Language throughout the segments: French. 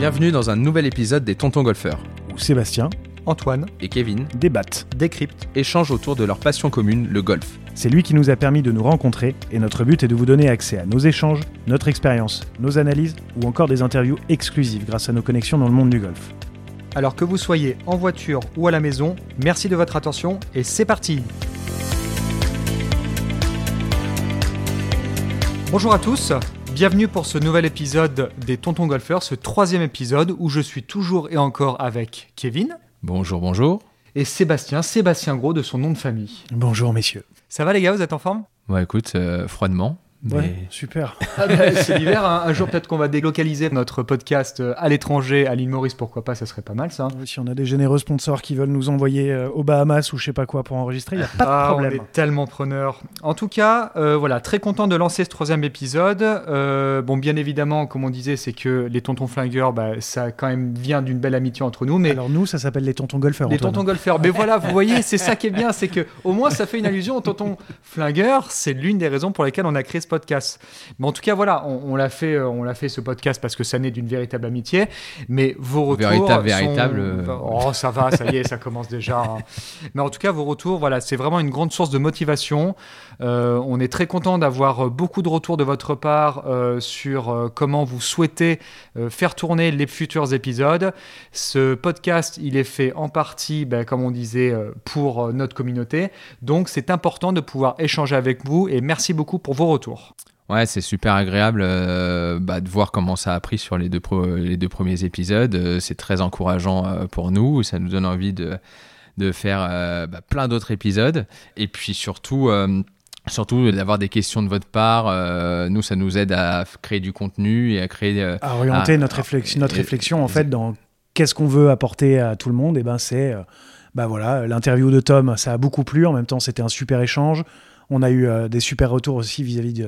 Bienvenue dans un nouvel épisode des Tontons Golfeurs, où Sébastien Antoine et Kevin débattent, décryptent, échangent autour de leur passion commune, le golf. C'est lui qui nous a permis de nous rencontrer et notre but est de vous donner accès à nos échanges, notre expérience, nos analyses ou encore des interviews exclusives grâce à nos connexions dans le monde du golf. Alors que vous soyez en voiture ou à la maison, merci de votre attention et c'est parti Bonjour à tous, bienvenue pour ce nouvel épisode des Tontons Golfeurs, ce troisième épisode où je suis toujours et encore avec Kevin. Bonjour, bonjour. Et Sébastien, Sébastien Gros de son nom de famille. Bonjour messieurs. Ça va les gars, vous êtes en forme? Ouais, écoute, euh, froidement. Ouais, super. Ah c'est l'hiver, hein. un jour peut-être qu'on va délocaliser notre podcast euh, à l'étranger, à l'île Maurice, pourquoi pas, ça serait pas mal ça. Si on a des généreux sponsors qui veulent nous envoyer euh, aux Bahamas ou je sais pas quoi pour enregistrer, il n'y a pas de Ah, problème. On est tellement preneur. En tout cas, euh, voilà, très content de lancer ce troisième épisode. Euh, bon, bien évidemment, comme on disait, c'est que les tontons flingueurs, bah, ça quand même vient d'une belle amitié entre nous, mais Alors nous, ça s'appelle les tontons golfeurs. les Antoine. tontons golfeurs. Mais voilà, vous voyez, c'est ça qui est bien, c'est que au moins ça fait une allusion aux tontons flingueurs. C'est l'une des raisons pour lesquelles on a créé ce podcast. Mais en tout cas, voilà, on, on l'a fait, euh, on l'a fait ce podcast parce que ça naît d'une véritable amitié. Mais vos retours, Véritable, sont- véritable, euh, Oh, ça va, ça y est, ça commence déjà. hein. Mais en tout cas, vos retours, voilà, c'est vraiment une grande source de motivation. Euh, on est très content d'avoir beaucoup de retours de votre part euh, sur euh, comment vous souhaitez faire tourner les futurs épisodes. Ce podcast, il est fait en partie, ben, comme on disait, pour notre communauté. Donc, c'est important de pouvoir échanger avec vous et merci beaucoup pour vos retours. Ouais, c'est super agréable euh, bah, de voir comment ça a pris sur les deux, pro- les deux premiers épisodes. Euh, c'est très encourageant euh, pour nous. Ça nous donne envie de, de faire euh, bah, plein d'autres épisodes. Et puis surtout, surtout d'avoir des questions de votre part. Euh, nous, ça nous aide à créer du contenu et à créer. euh, À orienter notre, réflexion, notre réflexion en fait dans qu'est-ce qu'on veut apporter à tout le monde. Et ben c'est, euh, bah voilà, l'interview de Tom, ça a beaucoup plu. En même temps, c'était un super échange. On a eu euh, des super retours aussi vis-à-vis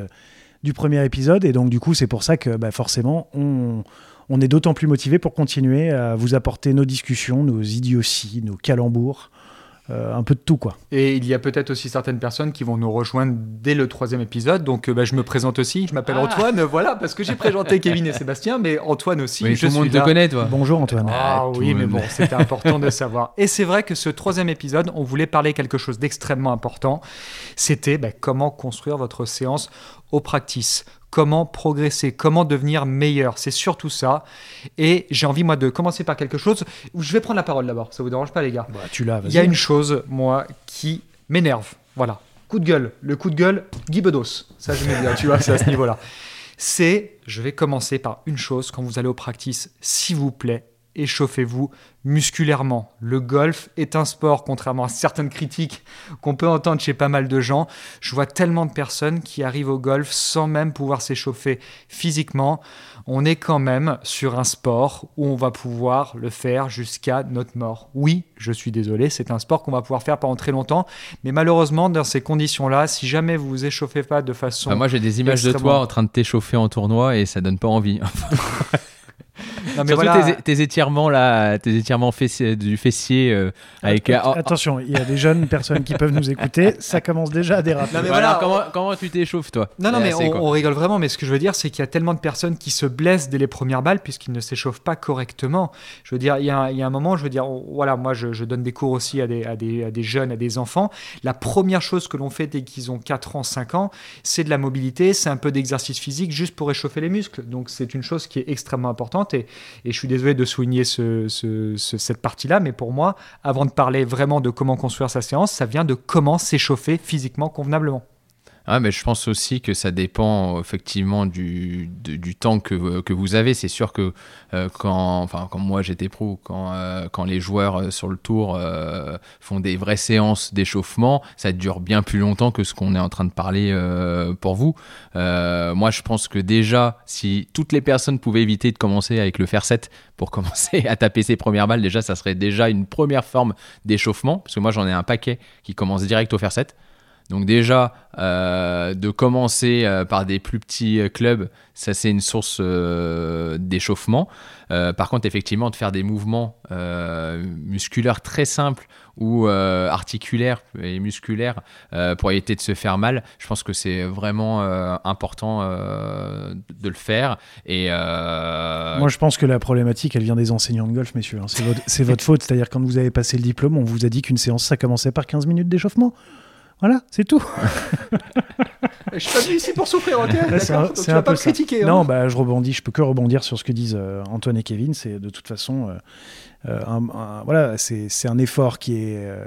du premier épisode. Et donc du coup, c'est pour ça que bah, forcément, on, on est d'autant plus motivé pour continuer à vous apporter nos discussions, nos idioties, nos calembours, euh, un peu de tout quoi. Et il y a peut-être aussi certaines personnes qui vont nous rejoindre dès le troisième épisode. Donc, euh, bah, je me présente aussi. Je m'appelle Ah. Antoine. Voilà, parce que j'ai présenté Kevin et Sébastien, mais Antoine aussi. oui, je tout le monde suis te là. connaît, toi. Bonjour Antoine. Ah Ah, oui, mais bon, c'était important de savoir. Et c'est vrai que ce troisième épisode, on voulait parler quelque chose d'extrêmement important. C'était bah, comment construire votre séance au practice. Comment progresser, comment devenir meilleur. C'est surtout ça. Et j'ai envie, moi, de commencer par quelque chose. où Je vais prendre la parole d'abord. Ça vous dérange pas, les gars Bah, tu l'as. Il y a une chose, moi, qui m'énerve. Voilà. Coup de gueule. Le coup de gueule, Guy Bedos. Ça, je bien, tu vois, c'est à ce niveau-là. C'est, je vais commencer par une chose. Quand vous allez au practice, s'il vous plaît, échauffez-vous musculairement. Le golf est un sport, contrairement à certaines critiques qu'on peut entendre chez pas mal de gens. Je vois tellement de personnes qui arrivent au golf sans même pouvoir s'échauffer physiquement. On est quand même sur un sport où on va pouvoir le faire jusqu'à notre mort. Oui, je suis désolé, c'est un sport qu'on va pouvoir faire pendant très longtemps, mais malheureusement, dans ces conditions-là, si jamais vous vous échauffez pas de façon... Enfin, moi, j'ai des images de toi en train de t'échauffer en tournoi et ça donne pas envie. Non, mais Surtout voilà, tes, tes étirements là, tes étirements fessiers- du fessier euh, avec. Att- euh, Attention, il y a des jeunes personnes qui peuvent nous écouter. Ça commence déjà à déraper. Non, mais voilà, voilà, comment, comment tu t'échauffes toi? Non, non, mais assez, on, rigole vraiment, mais ce que je veux dire, c'est qu'il y a tellement de personnes qui se blessent dès les premières balles puisqu'ils ne s'échauffent pas correctement. Je veux dire, il y a, un- il y a un moment, je veux dire, on- voilà, moi je, je donne des cours aussi à des, à, des, à des jeunes, à des enfants. La première chose que l'on fait dès qu'ils ont 4 ans, 5 ans, c'est de la mobilité, c'est un peu d'exercice physique juste pour échauffer les muscles. Donc c'est une chose qui est extrêmement importante et, je suis désolé de souligner ce- ce- ce- cette partie-là, mais pour moi, avant de parler vraiment de comment construire sa séance, ça vient de comment s'échauffer physiquement convenablement. Ah, mais je pense aussi que ça dépend effectivement du, du temps que, que vous avez. C'est sûr que euh, quand, enfin, quand moi j'étais pro, quand, euh, quand les joueurs euh, sur le tour font des vraies séances d'échauffement, ça dure bien plus longtemps que ce qu'on est en train de parler pour vous. Moi, je pense que déjà, si toutes les personnes pouvaient éviter de commencer avec le fer 7 pour commencer à taper ses premières balles, déjà, ça serait déjà une première forme d'échauffement. Parce que moi, j'en ai un paquet qui commence direct au fer 7. Donc déjà, euh, de commencer euh, par des plus petits euh, clubs, ça c'est une source d'échauffement. Par contre, effectivement, de faire des mouvements musculaires très simples ou articulaires et musculaires pour éviter de se faire mal, je pense que c'est vraiment important de le faire. Et Moi, je pense que la problématique, elle vient des enseignants de golf, messieurs. hein. C'est votre, c'est votre faute. C'est-à-dire, quand vous avez passé le diplôme, on vous a dit qu'une séance, ça commençait par 15 minutes d'échauffement. Voilà, c'est tout. Je suis pas venu ici pour souffrir, ok c'est D'accord un, tu un vas pas peu me ça. critiquer. hein. Non, bah, je rebondis. Je peux que rebondir sur ce que disent euh, Antoine et Kevin. C'est de toute façon, euh, euh, un- un- voilà, c'est un effort qui est. euh,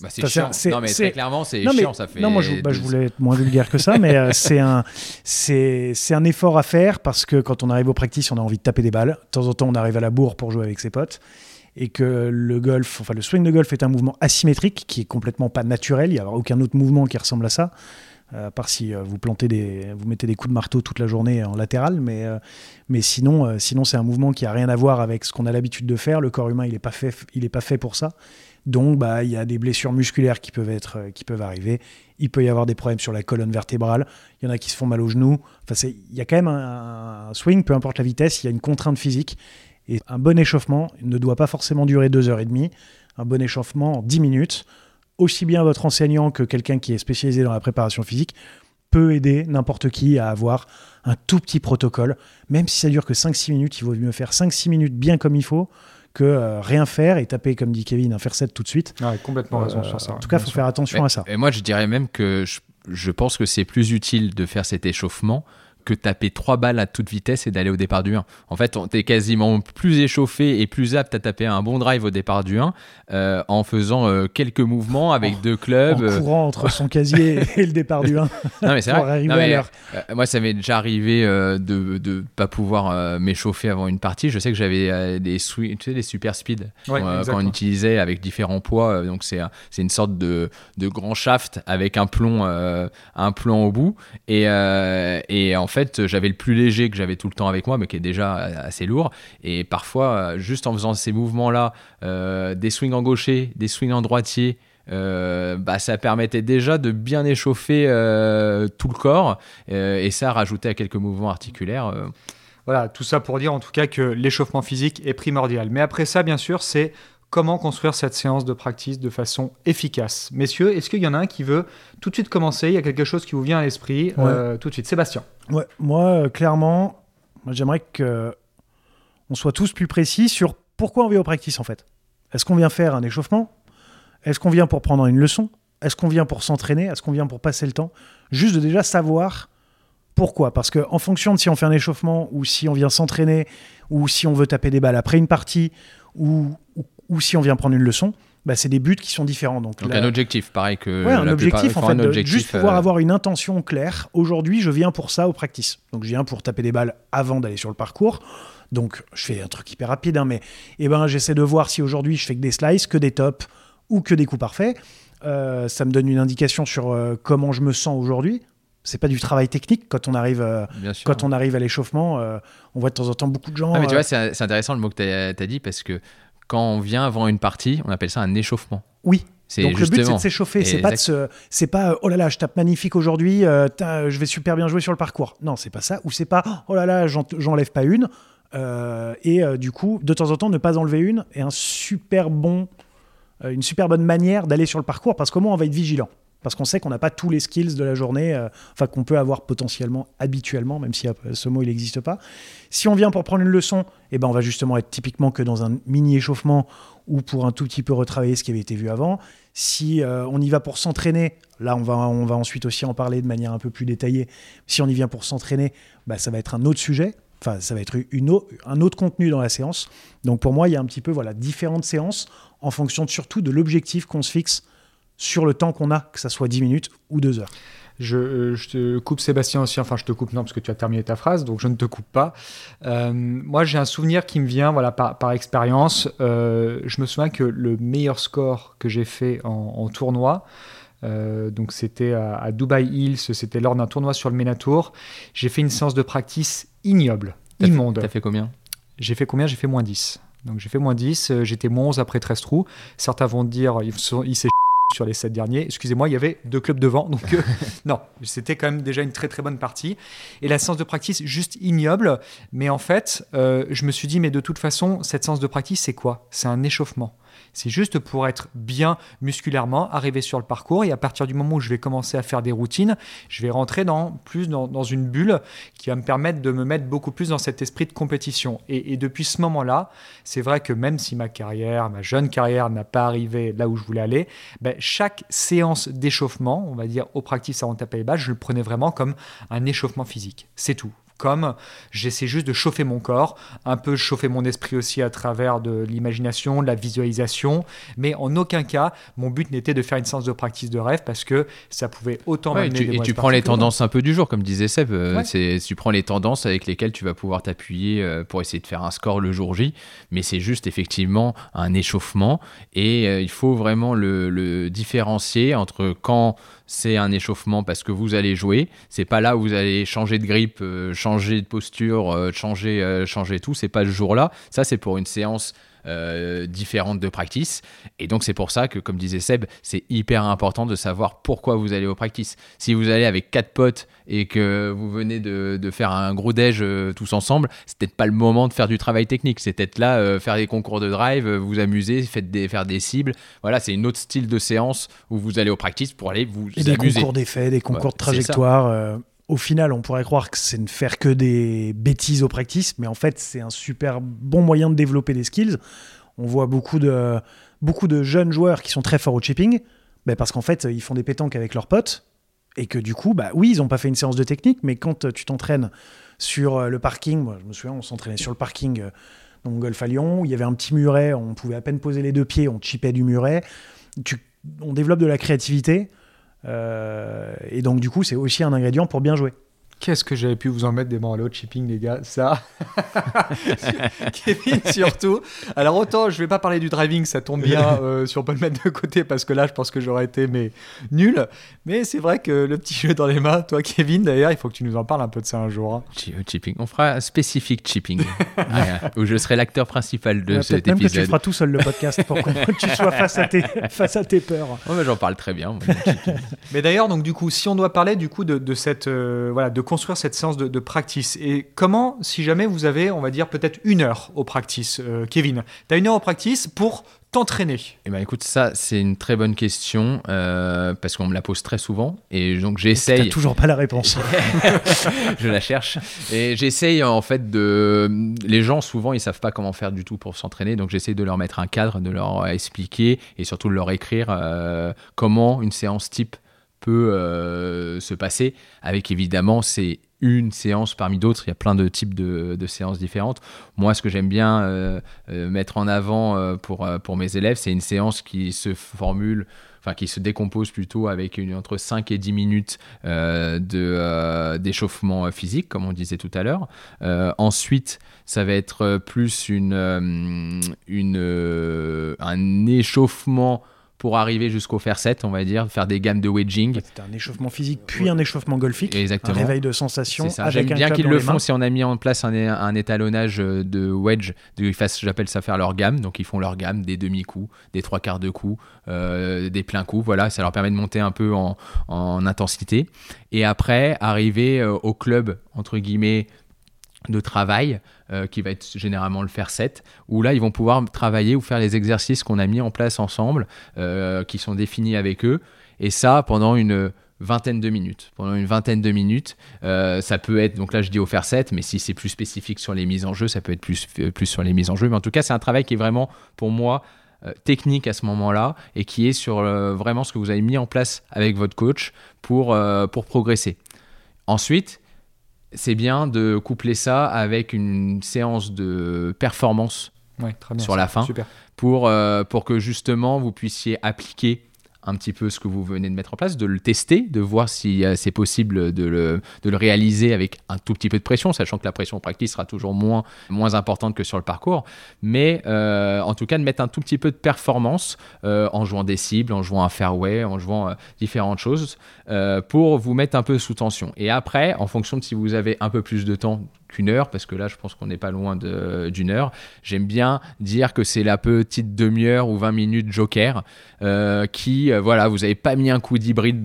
bah, c'est chiant. non, mais très clairement, c'est chiant. Ça fait Non, moi, je, bah, je voulais être moins vulgaire que ça, mais euh, c'est un, c'est un effort à faire parce que quand on arrive au practice, on a envie de taper des balles. De temps en temps, on arrive à la bourre pour jouer avec ses potes. Et que le golf, enfin le swing de golf est un mouvement asymétrique qui est complètement pas naturel. Il n'y a aucun autre mouvement qui ressemble à ça. Euh, à part si euh, vous plantez des, vous mettez des coups de marteau toute la journée en latéral, mais, euh, mais sinon, sinon c'est un mouvement qui a rien à voir avec ce qu'on a l'habitude de faire. Le corps humain, il est pas fait, il est pas fait pour ça. Donc, bah, il y a des blessures musculaires qui peuvent être, qui peuvent arriver. Il peut y avoir des problèmes sur la colonne vertébrale. Il y en a qui se font mal aux genoux. Enfin, il y a quand même un swing, peu importe la vitesse, il y a une contrainte physique. Et un bon échauffement ne doit pas forcément durer deux heures et demie. Un bon échauffement en 10 minutes, aussi bien votre enseignant que quelqu'un qui est spécialisé dans la préparation physique, peut aider n'importe qui à avoir un tout petit protocole. Même si ça dure que 5-6 minutes, il vaut mieux faire 5-6 minutes bien comme il faut que euh, rien faire et taper, comme dit Kevin, un faire 7 tout de suite. Ouais, complètement raison Euh, sur ça. en tout cas, il faut sûr. faire attention Mais- à ça. Et moi, je dirais même que je, je pense que c'est plus utile de faire cet échauffement que taper trois balles à toute vitesse et d'aller au départ du 1. En fait, on- t'es quasiment plus échauffé et plus apte à taper un bon drive au départ du 1 euh, en faisant euh, quelques mouvements avec deux clubs. En euh, courant entre son casier et le départ du 1 non, mais c'est vrai. Non, mais, euh, moi, ça m'est déjà arrivé de ne pas pouvoir m'échauffer avant une partie. Je sais que j'avais des, tu sais, des super speed Ouais, quand on utilisait avec différents poids. donc, c'est un- c'est une sorte de, de grand shaft avec un plomb, un plomb au bout. Et, et en fait, j'avais le plus léger que j'avais tout le temps avec moi, mais qui est déjà assez lourd. Et parfois, euh, juste en faisant ces mouvements-là, euh, des swings en gaucher, des swings en droitier, euh, bah, ça permettait déjà de bien échauffer euh, tout le corps euh, et ça rajouter à quelques mouvements articulaires. euh, Voilà, tout ça pour dire en tout cas que l'échauffement physique est primordial. Mais après ça, bien sûr, c'est comment construire cette séance de practice de façon efficace. Messieurs, est-ce qu'il y en a un qui veut tout de suite commencer? Il y a quelque chose qui vous vient à l'esprit euh, tout de suite. Sébastien. Ouais, moi, euh, clairement, j'aimerais que on soit tous plus précis sur pourquoi on vient au practice en fait. Est-ce qu'on vient faire un échauffement? Est-ce qu'on vient pour prendre une leçon? Est-ce qu'on vient pour s'entraîner? Est-ce qu'on vient pour passer le temps? Juste de déjà savoir pourquoi. Parce que en fonction de si on fait un échauffement ou si on vient s'entraîner ou si on veut taper des balles après une partie ou, ou, ou si on vient prendre une leçon, bah, c'est des buts qui sont différents. Donc, donc la- un objectif, pareil que Ouais, un plupart- objectif en enfin, fait, objectif, juste pouvoir euh, avoir une intention claire. Aujourd'hui, je viens pour ça au practice. Donc, je viens pour taper des balles avant d'aller sur le parcours. Donc, je fais un truc hyper rapide, hein, mais eh ben, j'essaie de voir si aujourd'hui je fais que des slices, que des tops ou que des coups parfaits. Euh, ça me donne une indication sur euh, comment je me sens aujourd'hui. C'est pas du travail technique quand on arrive, euh, sûr. quand on arrive à l'échauffement. euh, on voit de temps en temps beaucoup de gens. Ah, mais tu vois, c'est c'est intéressant le mot que tu as, dit parce que quand on vient avant une partie, on appelle ça un échauffement. oui, C'est Donc le but c'est de s'échauffer, c'est pas de se, c'est pas oh là là je tape magnifique aujourd'hui, euh, je vais super bien jouer sur le parcours. Non c'est pas ça, ou c'est pas oh là là j'en- j'enlève pas une euh, et euh, du coup de temps en temps ne pas enlever une est un super bon, une super bonne manière d'aller sur le parcours parce qu'au moins on va être vigilant. Parce qu'on sait qu'on n'a pas tous les skills de la journée, euh, enfin qu'on peut avoir potentiellement habituellement, même si euh, ce mot il n'existe pas. Si on vient pour prendre une leçon, eh ben on va justement être typiquement que dans un mini échauffement ou pour un tout petit peu retravailler ce qui avait été vu avant. Si euh, on y va pour s'entraîner, là on va, on va ensuite aussi en parler de manière un peu plus détaillée. Si on y vient pour s'entraîner, bah, ça va être un autre sujet. Enfin, ça va être une un autre contenu dans la séance. Donc pour moi, il y a un petit peu voilà différentes séances en fonction surtout de l'objectif qu'on se fixe sur le temps qu'on a, que ça soit 10 minutes ou 2 heures. Je, euh, je te coupe Sébastien aussi, enfin je te coupe non parce que tu as terminé ta phrase, donc je ne te coupe pas. Euh, moi j'ai un souvenir qui me vient voilà, par, par expérience. Euh, je me souviens que le meilleur score que j'ai fait en, en tournoi, euh, donc c'était à, à Dubai Hills, c'était lors d'un tournoi sur le Ménatour, j'ai fait une séance de practice ignoble, immonde. T'as fait combien? J'ai fait combien? J'ai fait moins 10. Donc j'ai fait moins 10, euh, j'étais moins 11 après 13 trous. Certains vont dire, il, se- il s'est sur les sept derniers. Excusez-moi, il y avait deux clubs devant. Donc, euh, non, c'était quand même déjà une très très bonne partie. Et la séance de practice, juste ignoble. Mais en fait, euh, je me suis dit, mais de toute façon, cette séance de practice, c'est quoi? C'est un échauffement. C'est juste pour être bien musculairement, arriver sur le parcours. Et à partir du moment où je vais commencer à faire des routines, je vais rentrer dans, plus dans, une bulle qui va me permettre de me mettre beaucoup plus dans cet esprit de compétition. Et, depuis ce moment-là, c'est vrai que même si ma carrière, ma jeune carrière n'a pas arrivé là où je voulais aller, ben, chaque séance d'échauffement, on va dire au practice avant taper les je le prenais vraiment comme un échauffement physique. C'est tout comme j'essaie juste de chauffer mon corps, un peu chauffer mon esprit aussi à travers de l'imagination, de la visualisation, mais en aucun cas, mon but n'était de faire une séance de pratique de rêve parce que ça pouvait autant ouais, Et tu, prends les tendances un peu du jour, comme disait Seb, euh, c'est tu prends les tendances avec lesquelles tu vas pouvoir t'appuyer euh, pour essayer de faire un score le jour J, mais c'est juste effectivement un échauffement. Et euh, il faut vraiment le, le différencier entre quand c'est un échauffement parce que vous allez jouer. C'est pas là où vous allez changer de grippe, euh, changer de posture, euh, changer, euh, changer tout. C'est pas le jour-là. Ça, c'est pour une séance euh, différentes de practice. Et donc c'est pour ça que, comme disait Seb, c'est hyper important de savoir pourquoi vous allez au practice. Si vous allez avec quatre potes et que vous venez de, de faire un gros déj euh, tous ensemble, c'est peut-être pas le moment de faire du travail technique. C'est peut-être là euh, faire des concours de drive, vous amuser, faites des, faire des cibles. Voilà, c'est une autre style de séance où vous allez au practice pour aller vous et amuser. Des concours d'effets, des concours de trajectoire au final, on pourrait croire que c'est ne faire que des bêtises au practice, mais en fait, c'est un super bon moyen de développer des skills. On voit beaucoup de, beaucoup de jeunes joueurs qui sont très forts au chipping, ben parce qu'en fait, ils font des pétanques avec leurs potes, et que du coup, bah oui, ils n'ont pas fait une séance de technique, mais quand tu t'entraînes sur euh, le parking, moi, je me souviens, on s'entraînait sur le parking euh, dans Golf à Lyon, il y avait un petit muret, on pouvait à peine poser les deux pieds, on chipait du muret. on développe de la créativité. Euh, et donc, du coup, c'est aussi un ingrédient pour bien jouer. Qu'est-ce que j'avais pu vous en mettre des bandeaux de shipping, les gars? Ça, Kevin surtout. Alors autant, je vais pas parler du driving, ça tombe bien euh, si on peut le mettre de côté parce que là, je pense que j'aurais été mais nul. Mais c'est vrai que le petit jeu dans les mains, toi, Kevin, d'ailleurs, il faut que tu nous en parles un peu de ça un jour. Hein. Chipping, on fera un spécifique chipping où je serai l'acteur principal de cet même épisode. que tu feras tout seul le podcast pour que tu sois face à tes, face à tes peurs. Oh, j'en parle très bien. mais d'ailleurs, donc du coup, si on doit parler du coup de, de cette euh, voilà de construire cette séance de, practice Et comment, si jamais vous avez, on va dire, peut-être une heure au practice, euh, Kevin, tu as une heure au practice pour t'entraîner? Eh ben écoute, ça c'est une très bonne question euh, parce qu'on me la pose très souvent et donc j'essaye. T'as toujours pas la réponse. je la cherche et j'essaye en fait de. Les gens souvent ils savent pas comment faire du tout pour s'entraîner donc j'essaye de leur mettre un cadre, de leur expliquer et surtout de leur écrire euh, comment une séance type peut se passer avec évidemment ces une séance parmi d'autres. Il y a plein de types de, séances différentes. Moi, ce que j'aime bien euh, euh, mettre en avant euh, pour, pour mes élèves, c'est une séance qui se formule, enfin qui se décompose plutôt avec une, entre 5 et 10 minutes de, d'échauffement physique, comme on disait tout à l'heure. ensuite, ça va être plus une, une, un échauffement pour arriver jusqu'au faire 7, on va dire, faire des gammes de wedging. C'est un échauffement physique, puis un échauffement golfique. Exactement. Un réveil de sensation. J'aime bien qu'ils le font si on a mis en place un, étalonnage de wedge. J'appelle ça faire leur gamme. Donc ils font leur gamme, des demi-coups, des trois quarts de coups, euh, des pleins coups. Voilà, ça leur permet de monter un peu en, en intensité. Et après, arriver euh, au club, entre guillemets, de travail euh, qui va être généralement le faire 7 où là ils vont pouvoir travailler ou faire les exercices qu'on a mis en place ensemble euh, qui sont définis avec eux. Et ça pendant une vingtaine de minutes. Pendant une vingtaine de minutes euh, ça peut être donc là je dis au faire 7 mais si c'est plus spécifique sur les mises en jeu ça peut être plus, plus sur les mises en jeu. Mais en tout cas c'est un travail qui est vraiment pour moi technique à ce moment-là et qui est sur vraiment ce que vous avez mis en place avec votre coach pour, pour progresser. Ensuite c'est bien de coupler ça avec une séance de performance sur la fin Pour, euh, pour que justement vous puissiez appliquer un petit peu ce que vous venez de mettre en place, de le tester, de voir si euh, c'est possible de le, de le, réaliser avec un tout petit peu de pression, sachant que la pression pratique sera toujours moins, moins importante que sur le parcours. Mais euh, en tout cas, de mettre un tout petit peu de performance euh, en jouant des cibles, en jouant un fairway, en jouant différentes choses pour vous mettre un peu sous tension. Et après, en fonction de si vous avez un peu plus de temps heure, parce que là, je pense qu'on n'est pas loin d'une heure. J'aime bien dire que c'est la petite demi-heure ou 20 minutes joker euh, qui, euh, voilà, vous n'avez pas mis un coup d'hybride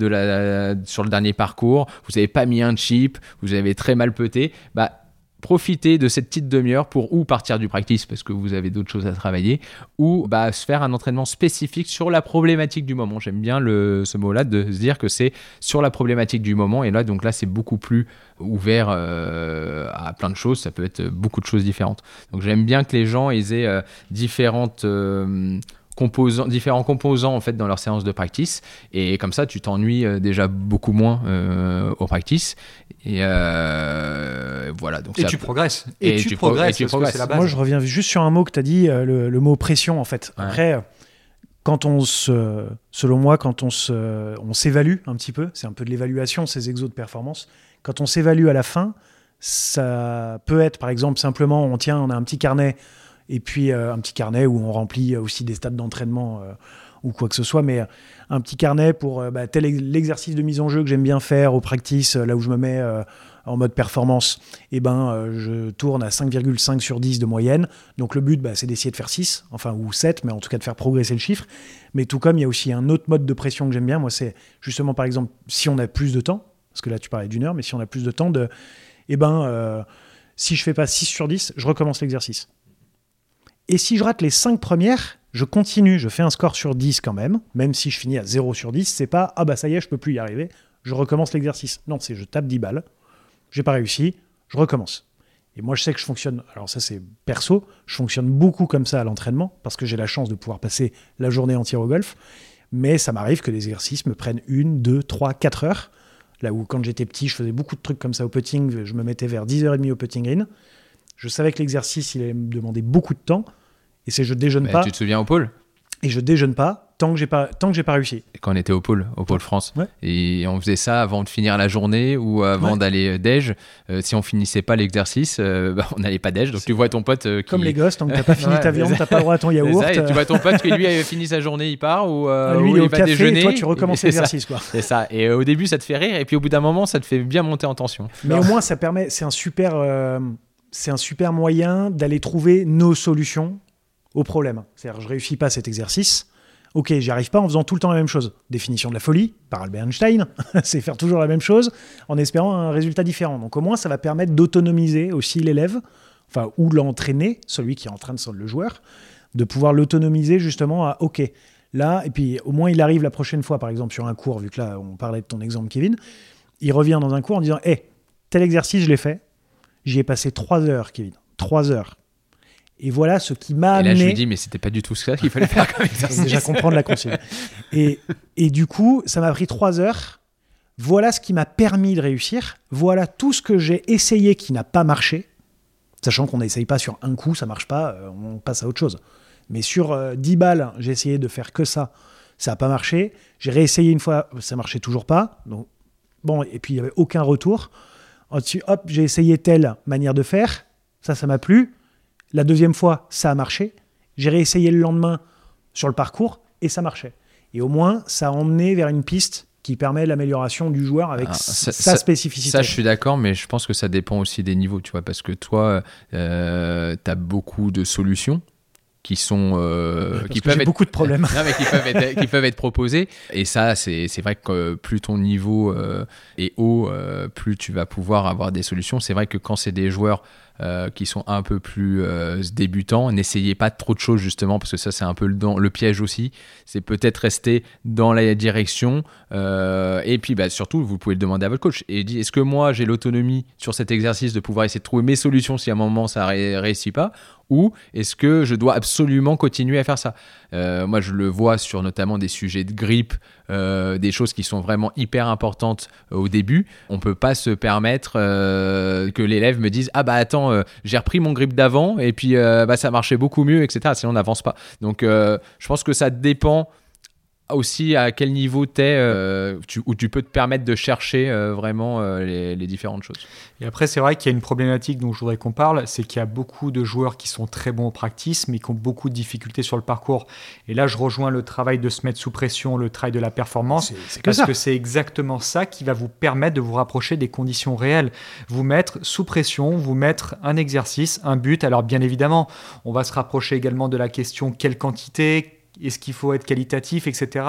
sur le dernier parcours, vous n'avez pas mis un chip, vous avez très mal peté. Bah, profiter de cette petite demi-heure pour ou partir du practice parce que vous avez d'autres choses à travailler ou bah, se faire un entraînement spécifique sur la problématique du moment. J'aime bien le, ce mot-là de se dire que c'est sur la problématique du moment et là donc là c'est beaucoup plus ouvert euh, à plein de choses. Ça peut être beaucoup de choses différentes. Donc j'aime bien que les gens aient euh, différentes euh, composants, différents composants en fait dans leur séance de practice et comme ça tu t'ennuies déjà beaucoup moins au practice et euh, voilà. Donc et, tu progresses. Et, tu, progresses. la base. Moi, je reviens juste sur un mot que tu as dit, euh, le, mot pression, en fait. Après, quand on se, selon moi, quand on se, on s'évalue un petit peu, c'est un peu de l'évaluation, ces exos de performance. Quand on s'évalue à la fin, ça peut être, par exemple, simplement, on tient, on a un petit carnet, et puis euh, un petit carnet où on remplit aussi des stades d'entraînement ou quoi que ce soit, mais un petit carnet pour euh, bah, tel l'exercice de mise en jeu que j'aime bien faire au practice, là où je me mets euh, en mode performance, et eh ben euh, je tourne à 5,5 sur 10 de moyenne. Donc le but, bah, c'est d'essayer de faire 6, enfin ou 7, mais en tout cas de faire progresser le chiffre. Mais tout comme il y a aussi un autre mode de pression que j'aime bien, moi c'est justement par exemple si on a plus de temps, parce que là tu parlais d'une heure, mais si on a plus de temps, de, eh ben si je fais pas 6 sur 10, je recommence l'exercice. Et si je rate les 5 premières, je continue, je fais un score sur 10 quand même, même si je finis à 0 sur 10, c'est pas ah bah ça y est, je peux plus y arriver, je recommence l'exercice. Non, c'est je tape 10 balles, j'ai pas réussi, je recommence. Et moi je sais que je fonctionne, alors ça c'est perso, je fonctionne beaucoup comme ça à l'entraînement, parce que j'ai la chance de pouvoir passer la journée entière au golf, mais ça m'arrive que les exercices me prennent 1, 2, 3, 4 heures. Là où quand j'étais petit, je faisais beaucoup de trucs comme ça au putting, je me mettais vers 10h30 au putting green. Je savais que l'exercice, il allait me demander beaucoup de temps. Et c'est je déjeune pas. Tu te souviens au pôle Et je déjeune pas tant que j'ai pas tant que j'ai pas réussi. Quand on était au pôle, au pôle France, et on faisait ça avant de finir la journée ou avant d'aller euh, déj. Euh, si on finissait pas l'exercice, euh, bah, on n'allait pas déj. Donc tu vois ton pote qui... comme les gosses, tant que t'as pas fini ta viande, t'as pas le droit à ton yaourt. Ça, et tu vois ton pote qui lui a fini sa journée, il part ou, ah, lui, il, va café, déjeuner. Et toi tu recommences l'exercice quoi. C'est ça. Et au début ça te fait rire et puis au bout d'un moment ça te fait bien monter en tension. Mais au moins ça permet, c'est un super c'est un super moyen d'aller trouver nos solutions au problème. C'est-à-dire, je réussis pas cet exercice. Ok, j'y arrive pas en faisant tout le temps la même chose. Définition de la folie, par Albert Einstein, c'est faire toujours la même chose en espérant un résultat différent. Donc au moins, ça va permettre d'autonomiser aussi l'élève, enfin, ou l'entraîner, celui qui est en train de le joueur, de pouvoir l'autonomiser justement à ok, là, et puis au moins il arrive la prochaine fois, par exemple, sur un cours, vu que là, on parlait de ton exemple, Kevin, il revient dans un cours en disant hé, tel exercice, je l'ai fait, j'y ai passé trois heures, Kevin, trois heures et voilà ce qui m'a amené. Et là, je lui dis, mais c'était pas du tout ça qu'il fallait faire comme exercice. déjà comprendre la consigne. Et, et du coup, ça m'a pris trois heures. Voilà ce qui m'a permis de réussir. Voilà tout ce que j'ai essayé qui n'a pas marché. Sachant qu'on n'essaye pas sur un coup, ça marche pas, euh, on passe à autre chose. Mais sur 10 euh, balles, j'ai essayé de faire que ça. Ça n'a pas marché. J'ai réessayé une fois, ça marchait toujours pas. Donc, bon, et puis il n'y avait aucun retour. Ensuite, hop, j'ai essayé telle manière de faire. Ça, ça m'a plu la deuxième fois, ça a marché. J'ai réessayé le lendemain sur le parcours et ça marchait. Et au moins, ça a emmené vers une piste qui permet l'amélioration du joueur avec ah, sa spécificité. Ça, je suis d'accord, mais je pense que ça dépend aussi des niveaux, tu vois, parce que toi, euh, tu as beaucoup de solutions qui sont euh, qui peuvent être beaucoup de problèmes mais qui peuvent être qui peuvent être proposés et ça c'est vrai que plus ton niveau euh, est haut plus tu vas pouvoir avoir des solutions c'est vrai que quand c'est des joueurs euh, qui sont un peu plus euh, débutants. N'essayez pas trop de choses justement parce que ça c'est un peu le, le piège aussi. C'est peut-être rester dans la direction euh, et puis bah, surtout vous pouvez le demander à votre coach et dire est-ce que moi j'ai l'autonomie sur cet exercice de pouvoir essayer de trouver mes solutions si à un moment ça ne réussit pas? Ou est-ce que je dois absolument continuer à faire ça? Moi je le vois sur notamment des sujets de grippe, des choses qui sont vraiment hyper importantes au début. On peut pas se permettre que l'élève me dise ah bah attends euh, j'ai repris mon grip d'avant et puis euh, bah, ça marchait beaucoup mieux, etc. Sinon, on n'avance pas. Donc, euh, je pense que ça dépend aussi à quel niveau tu es, euh, où tu peux te permettre de chercher euh, vraiment euh, les, les, différentes choses. Et après, c'est vrai qu'il y a une problématique dont je voudrais qu'on parle, c'est qu'il y a beaucoup de joueurs qui sont très bons au practice, mais qui ont beaucoup de difficultés sur le parcours. Et là, je rejoins le travail de se mettre sous pression, le travail de la performance, parce que c'est exactement ça qui va vous permettre de vous rapprocher des conditions réelles. Vous mettre sous pression, vous mettre un exercice, un but. Alors bien évidemment, on va se rapprocher également de la question quelle quantité, est-ce qu'il faut être qualitatif, etc.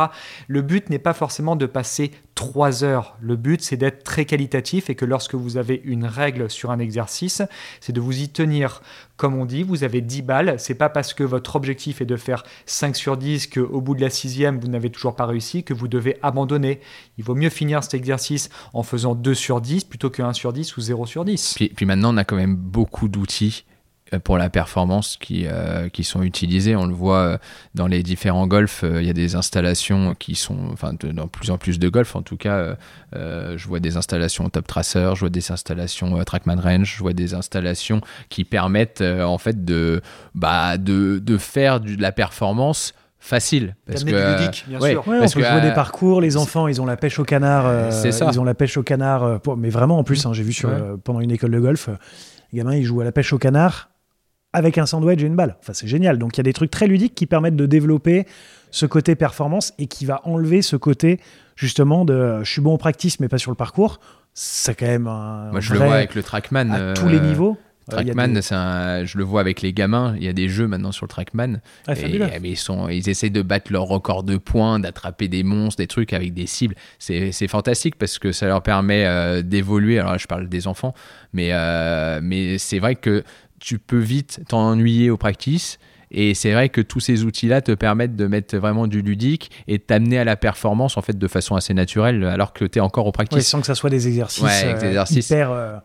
Le but n'est pas forcément de passer trois heures. Le but, c'est d'être très qualitatif et que lorsque vous avez une règle sur un exercice, c'est de vous y tenir. Comme on dit, vous avez 10 balles. C'est pas parce que votre objectif est de faire 5 sur 10 qu'au bout de la sixième, vous n'avez toujours pas réussi que vous devez abandonner. Il vaut mieux finir cet exercice en faisant 2 sur 10 plutôt que 1 sur 10 ou 0 sur 10. Puis, maintenant, on a quand même beaucoup d'outils pour la performance qui, euh, qui sont utilisées. On le voit euh, dans les différents golfs, il y a des installations qui sont, enfin, de, dans plus en plus de golfs en tout cas, je vois des installations Top Tracer, je vois des installations Trackman Range, je vois des installations qui permettent en fait de, bah, de, de faire de la performance facile parce que ludique, bien sûr. on peut jouer des parcours les enfants ils ont la pêche au canard c'est ça. ils ont la pêche au canard mais vraiment en plus hein, j'ai vu sur pendant une école de golf les gamins ils jouent à la pêche au canard avec un sandwich et une balle. Enfin, c'est génial. Donc, il y a des trucs très ludiques qui permettent de développer ce côté performance et qui va enlever ce côté, justement, de je suis bon au practice, mais pas sur le parcours. C'est quand même un. Moi, je le vois avec le Trackman. À tous les euh, niveaux. Euh, Trackman, je le vois avec les gamins. Il y a des jeux maintenant sur le Trackman. Ah, et, mais ils, sont, ils essayent de battre leur record de points, d'attraper des monstres, des trucs avec des cibles. C'est fantastique parce que ça leur permet euh, d'évoluer. Alors là, je parle des enfants, mais, mais c'est vrai que tu peux vite t'ennuyer au practice. Et c'est vrai que tous ces outils-là te permettent de mettre vraiment du ludique et t'amener à la performance en fait de façon assez naturelle alors que tu es encore au practice. sans que ça soit des exercices, euh, hyper, euh,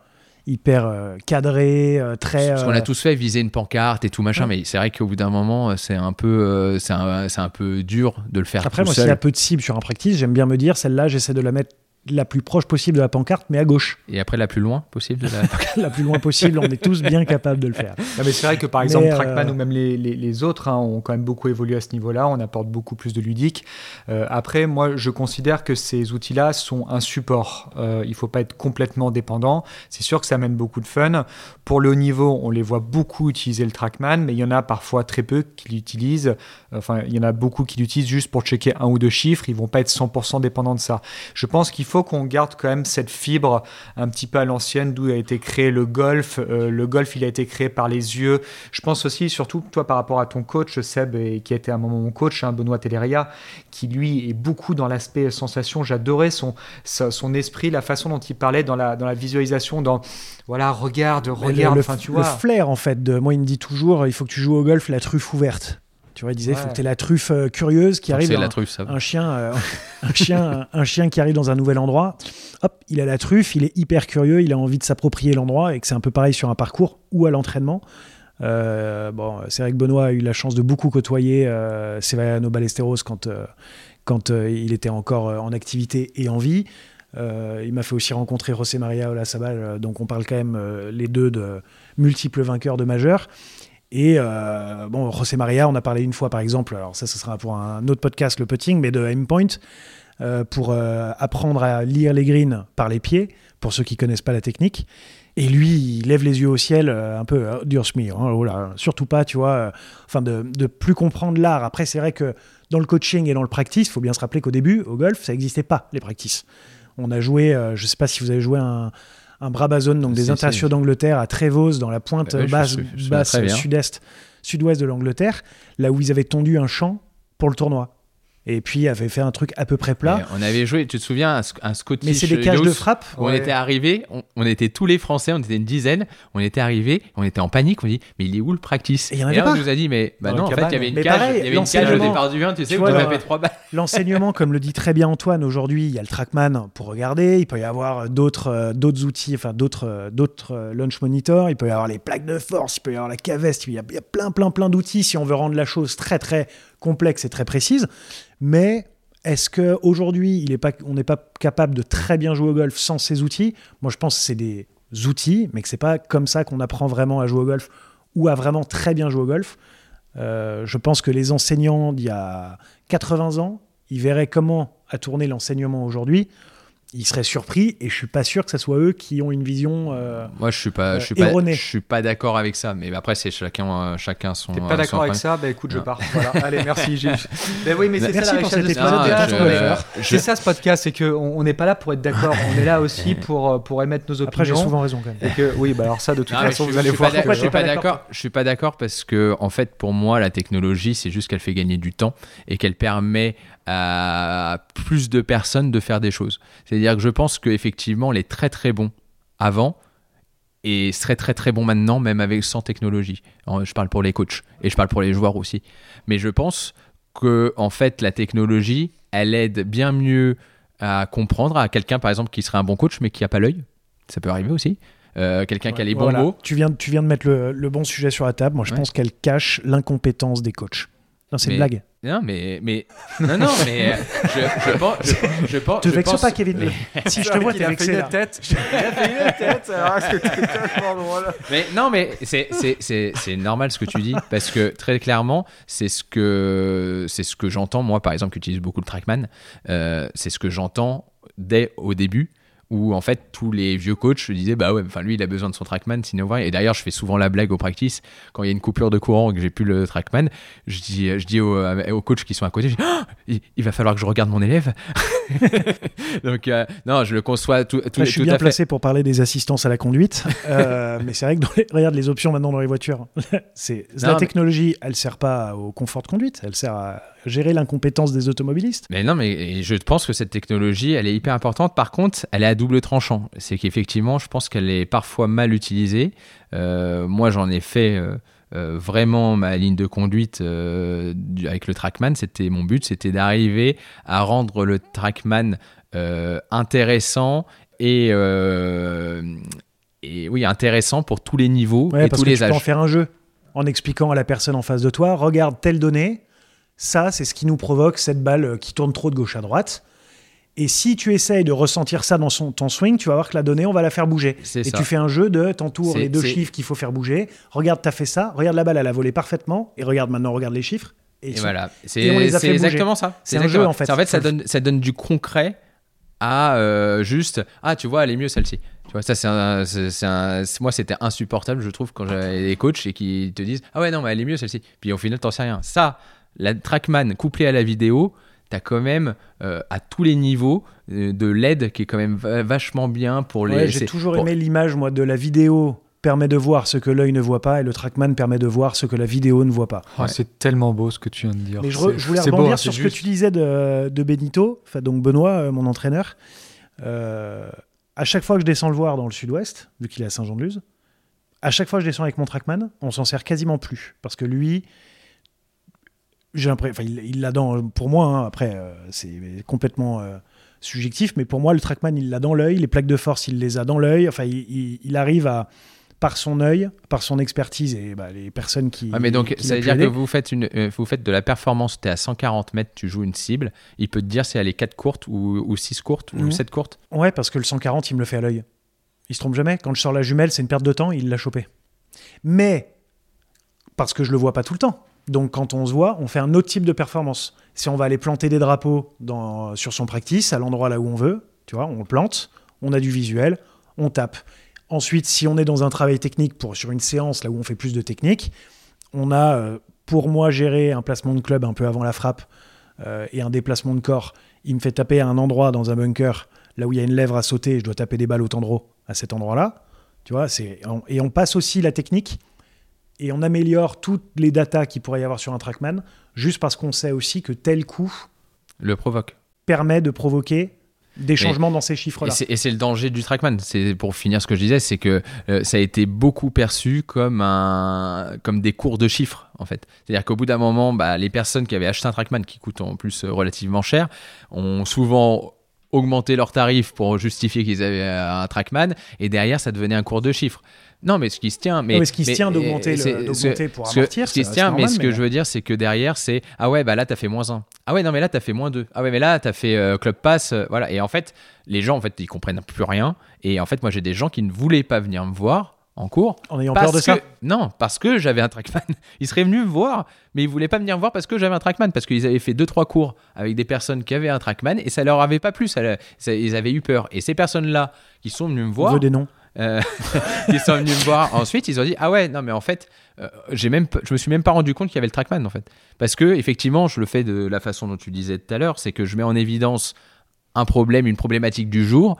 hyper euh, cadrés, très. Parce qu'on a tous fait viser une pancarte et tout machin, mais c'est vrai qu'au bout d'un moment, c'est un peu, c'est un, un, peu dur de le faire. Après, moi, s'il y a peu de cibles sur un practice, j'aime bien me dire celle-là, j'essaie de la mettre la plus proche possible de la pancarte, mais à gauche. Et après, la plus loin possible de la La plus loin possible, on est tous bien capables de le faire. mais c'est vrai que par exemple, Trackman euh, ou même les, les, autres hein, ont quand même beaucoup évolué à ce niveau-là. On apporte beaucoup plus de ludique. Euh, après, moi, je considère que ces outils-là sont un support. Euh, il ne faut pas être complètement dépendant. C'est sûr que ça amène beaucoup de fun. Pour le haut niveau, on les voit beaucoup utiliser le Trackman, mais il y en a parfois très peu qui l'utilisent. Enfin, il y en a beaucoup qui l'utilisent juste pour checker un ou deux chiffres. Ils vont pas être 100% dépendants de ça. Je pense qu'il faut qu'on garde quand même cette fibre un petit peu à l'ancienne d'où a été créé le golf. Euh, le golf, il a été créé par les yeux. Je pense aussi, surtout toi par rapport à ton coach, Seb, et qui a été à un moment mon coach, hein, Benoît Telleria, qui lui est beaucoup dans l'aspect sensation. J'adorais son, son esprit, la façon dont il parlait dans la, dans la visualisation, dans voilà, regarde, regarde. enfin, tu vois. le flair en fait. De, moi, il me dit toujours, il faut que tu joues au golf la truffe ouverte. Tu vois, il disait, il faut que tu aies la truffe euh, curieuse qui arrive. la truffe, ça un, chien, euh, un, chien, un, chien qui arrive dans un nouvel endroit. Hop, il a la truffe, il est hyper curieux, il a envie de s'approprier l'endroit et que c'est un peu pareil sur un parcours ou à l'entraînement. Euh, bon, c'est vrai que Benoît a eu la chance de beaucoup côtoyer euh, Severiano Ballesteros quand, quand il était encore en activité et en vie. il m'a fait aussi rencontrer José Maria Olasabal, donc on parle quand même les deux de multiples vainqueurs de majeurs. Et euh, bon, José Maria, on a parlé une fois par exemple, alors ça, ce sera pour un autre podcast, le putting, mais de aimpoint, euh, pour euh, apprendre à lire les greens par les pieds, pour ceux qui connaissent pas la technique. Et lui, il lève les yeux au ciel, un peu dur hein, oh surtout pas, tu vois, enfin de, de, plus comprendre l'art. Après, c'est vrai que dans le coaching et dans le practice, il faut bien se rappeler qu'au début, au golf, ça n'existait pas, les practices. On a joué, je sais pas si vous avez joué un, un Brabazon, donc des internationaux d'Angleterre à Trevose, dans la pointe basse, basse sud-est, sud-ouest de l'Angleterre, là où ils avaient tondu un champ pour le tournoi et puis avait fait un truc à peu près plat. on avait joué, tu te souviens, un, un Scottish Mais c'est des cages de frappe. On était arrivés, on, était tous les Français, on était une dizaine, on était arrivés, on était en panique, on dit mais il est où le practice Et il y en avait on nous a dit mais bah non, en fait il y avait une cage, il y avait une cage au départ du 1, tu sais, tu où on fait trois balles. L'enseignement, comme le dit très bien Antoine, aujourd'hui il y a le TrackMan pour regarder, il peut y avoir d'autres euh, d'autres outils, enfin d'autres euh, d'autres euh, launch monitors, il peut y avoir les plaques de force, il peut y avoir la caveste, il y a, il y a plein plein plein d'outils si on veut rendre la chose très très complexe et très précise, mais est-ce qu'aujourd'hui, on n'est pas capable de très bien jouer au golf sans ces outils? Moi, je pense que c'est des outils, mais que c'est pas comme ça qu'on apprend vraiment à jouer au golf ou à vraiment très bien jouer au golf. Euh, je pense que les enseignants d'il y a 80 ans, ils verraient comment a tourné l'enseignement aujourd'hui, ils seraient surpris et je suis pas sûr que ce soit eux qui ont une vision. euh, Moi, je suis pas, euh, je suis pas, je suis pas d'accord avec ça. Mais après, c'est chacun, euh, chacun son. T'es euh, pas d'accord avec ça Bah écoute, je Non. pars. Voilà. Allez, merci Gilles. Ben oui, mais c'est Merci ça la pour richesse de ce podcast. Golfer. je- C'est ça ce podcast, c'est qu'on on n'est pas là pour être d'accord, on est là aussi pour, euh, pour émettre nos Après, j'ai opinions. souvent raison quand même. Et que, oui, bah alors ça, de toute Non, façon, je, vous allez je voir. je suis pas d'accord. Je suis pas d'accord parce que en fait, pour moi, la technologie, c'est juste qu'elle fait gagner du temps et qu'elle permet à plus de personnes de faire des choses. C'est-à-dire que je pense qu'effectivement, les très très bons avant et très très très bons maintenant, même avec sans technologie. Je parle pour les coachs et je parle pour les joueurs aussi. Mais je pense que en fait, la technologie, elle aide bien mieux à comprendre à quelqu'un, par exemple, qui serait un bon coach mais qui a pas l'œil. Ça peut arriver aussi. Euh, quelqu'un qui a les bons Voilà. mots. Tu viens, tu viens de mettre le, le bon sujet sur la table. Moi, je Ouais. pense qu'elle cache l'incompétence des coachs. Non, c'est Mais- une blague. Non, mais, mais non, non, mais euh, je, je pense, je, je pense, Te je vexe pense- pas, Kevin. si je te vois, Il t'es a fait vexé tête. Il a fait une tête. Alors, c'était tellement drôle. Mais non, mais c'est c'est c'est c'est normal ce que tu dis parce que très clairement, c'est ce que c'est ce que j'entends moi, par exemple, qui utilise beaucoup le TrackMan. euh, c'est ce que j'entends dès au début. Où en fait tous les vieux coachs se disaient bah ouais enfin lui il a besoin de son trackman sinon et d'ailleurs je fais souvent la blague au practice. Quand il y a une coupure de courant et que j'ai plus le trackman je dis je dis aux, aux coachs qui sont à côté je dis, Ah il, il va falloir que je regarde mon élève. Donc euh, non je le conçois tout, tout, Après, je suis tout bien à fait. placé pour parler des assistances à la conduite, Euh, mais c'est vrai que dans les, regarde les options maintenant dans les voitures. c'est la mais- technologie, elle sert pas au confort de conduite, elle sert à gérer l'incompétence des automobilistes. Mais non, mais je pense que cette technologie, elle est hyper importante. Par contre, elle est à double tranchant. C'est qu'effectivement, je pense qu'elle est parfois mal utilisée. Euh, moi, j'en ai fait euh, euh, vraiment ma ligne de conduite euh, du- avec le Trackman. C'était mon but, c'était d'arriver à rendre le Trackman euh, intéressant et et oui intéressant pour tous les niveaux Ouais, et parce tous que les tu peux en âges. faire un jeu en expliquant à la personne en face de toi, regarde telle donnée, ça c'est ce qui nous provoque cette balle euh, qui tourne trop de gauche à droite. Et si tu essayes de ressentir ça dans son, ton swing, tu vas voir que la donnée, on va la faire bouger. Et ça. tu fais un jeu de t'entoures les deux chiffres qu'il faut faire bouger. Regarde, t'as fait ça. Regarde la balle, elle a volé parfaitement. Et regarde maintenant, regarde les chiffres. Et, Et sont- voilà, c'est les a c'est fait bouger. exactement ça. C'est un exactement- jeu, en fait. En fait, ça donne, ça donne du concret à euh, juste ah tu vois elle est mieux celle-ci. Tu vois ça c'est un, un- moi c'était insupportable je trouve quand j'avais des coachs et qui te disent ah ouais non mais elle est mieux celle-ci. Puis au final t'en sais rien. Ça la Trackman couplée à la vidéo t'as quand même euh, à tous les niveaux euh, de l'aide qui est quand même va- vachement bien pour les. Ouais, j'ai toujours pour- aimé l'image, moi, de la vidéo permet de voir ce que l'œil ne voit pas et le trackman permet de voir ce que la vidéo ne voit pas. Oh, Ouais. C'est tellement beau ce que tu viens de dire. Mais je, voulais beau, rebondir hein, sur ce que tu disais de, de Benito, enfin donc Benoît, euh, mon entraîneur. Euh, à chaque fois que je descends le voir dans le sud-ouest, vu qu'il est à Saint-Jean-de-Luz, à chaque fois que je descends avec mon trackman, on s'en sert quasiment plus. Parce que lui, j'ai l'impression, enfin, il l'a dans, pour moi, hein, après, euh, c'est complètement euh, subjectif, mais pour moi, le trackman, il l'a dans l'œil, les plaques de force, il les a dans l'œil, enfin, il, il- il arrive à, par son œil, par son expertise et bah, les personnes qui. Ouais, mais donc, qui ça veut dire que vous faites, une, euh, vous faites de la performance, tu es à 140 mètres, tu joues une cible, il peut te dire si elle est 4 courtes ou, ou 6 courtes ou Mhm. 7 courtes? Ouais, parce que le 140, il me le fait à l'œil. Il se trompe jamais. Quand je sors la jumelle, c'est une perte de temps, il l'a chopé. Mais, parce que je le vois pas tout le temps. Donc, quand on se voit, on fait un autre type de performance. Si on va aller planter des drapeaux sur son practice, à l'endroit là où on veut, tu vois, on le plante, on a du visuel, on tape. Ensuite, si on est dans un travail technique pour, sur une séance là où on fait plus de technique, on a, euh, pour moi, géré un placement de club un peu avant la frappe euh, et un déplacement de corps. Il me fait taper à un endroit dans un bunker là où il y a une lèvre à sauter, je dois taper des balles au tendreau à cet endroit-là. Tu vois, et on passe aussi la technique et on améliore toutes les datas qu'il pourrait y avoir sur un trackman juste parce qu'on sait aussi que tel coup Le provoque. permet de provoquer des changements dans ces chiffres-là. Et c'est le danger du trackman. C'est pour finir ce que je disais, c'est que euh, ça a été beaucoup perçu comme un, comme des cours de chiffres en fait. C'est-à-dire qu'au bout d'un moment, bah, les personnes qui avaient acheté un trackman qui coûte en plus euh, relativement cher ont souvent augmenté leurs tarifs pour justifier qu'ils avaient euh, un trackman et derrière ça devenait un cours de chiffres. Non, mais ce qui se tient, mais, Non, mais ce qui se tient d'augmenter pour amortir, ce qui se tient, mais ce que je veux dire, c'est que derrière, c'est ah ouais, bah là t'as fait moins 1. Ah ouais, non mais là t'as fait moins 2. Ah ouais, mais là t'as fait euh, club pass, euh, voilà. Et en fait, les gens en fait ils comprennent plus rien. Et en fait, moi j'ai des gens qui ne voulaient pas venir me voir en cours. En ayant peur de ça Non, parce que j'avais un trackman. Ils seraient venus me voir, mais ils voulaient pas venir me voir parce que j'avais un trackman. Parce qu'ils avaient fait deux trois cours avec des personnes qui avaient un trackman et ça leur avait pas plu. Ça, leur- ça- ils avaient eu peur. Et ces personnes-là qui sont venues me On voir, veut des noms. Euh, qui sont venus me voir. Ensuite, ils ont dit ah ouais non mais en fait, euh, j'ai même, je me suis même pas rendu compte qu'il y avait le trackman en fait. Parce que effectivement, je le fais de la façon dont tu disais tout à l'heure, c'est que je mets en évidence un problème, une problématique du jour.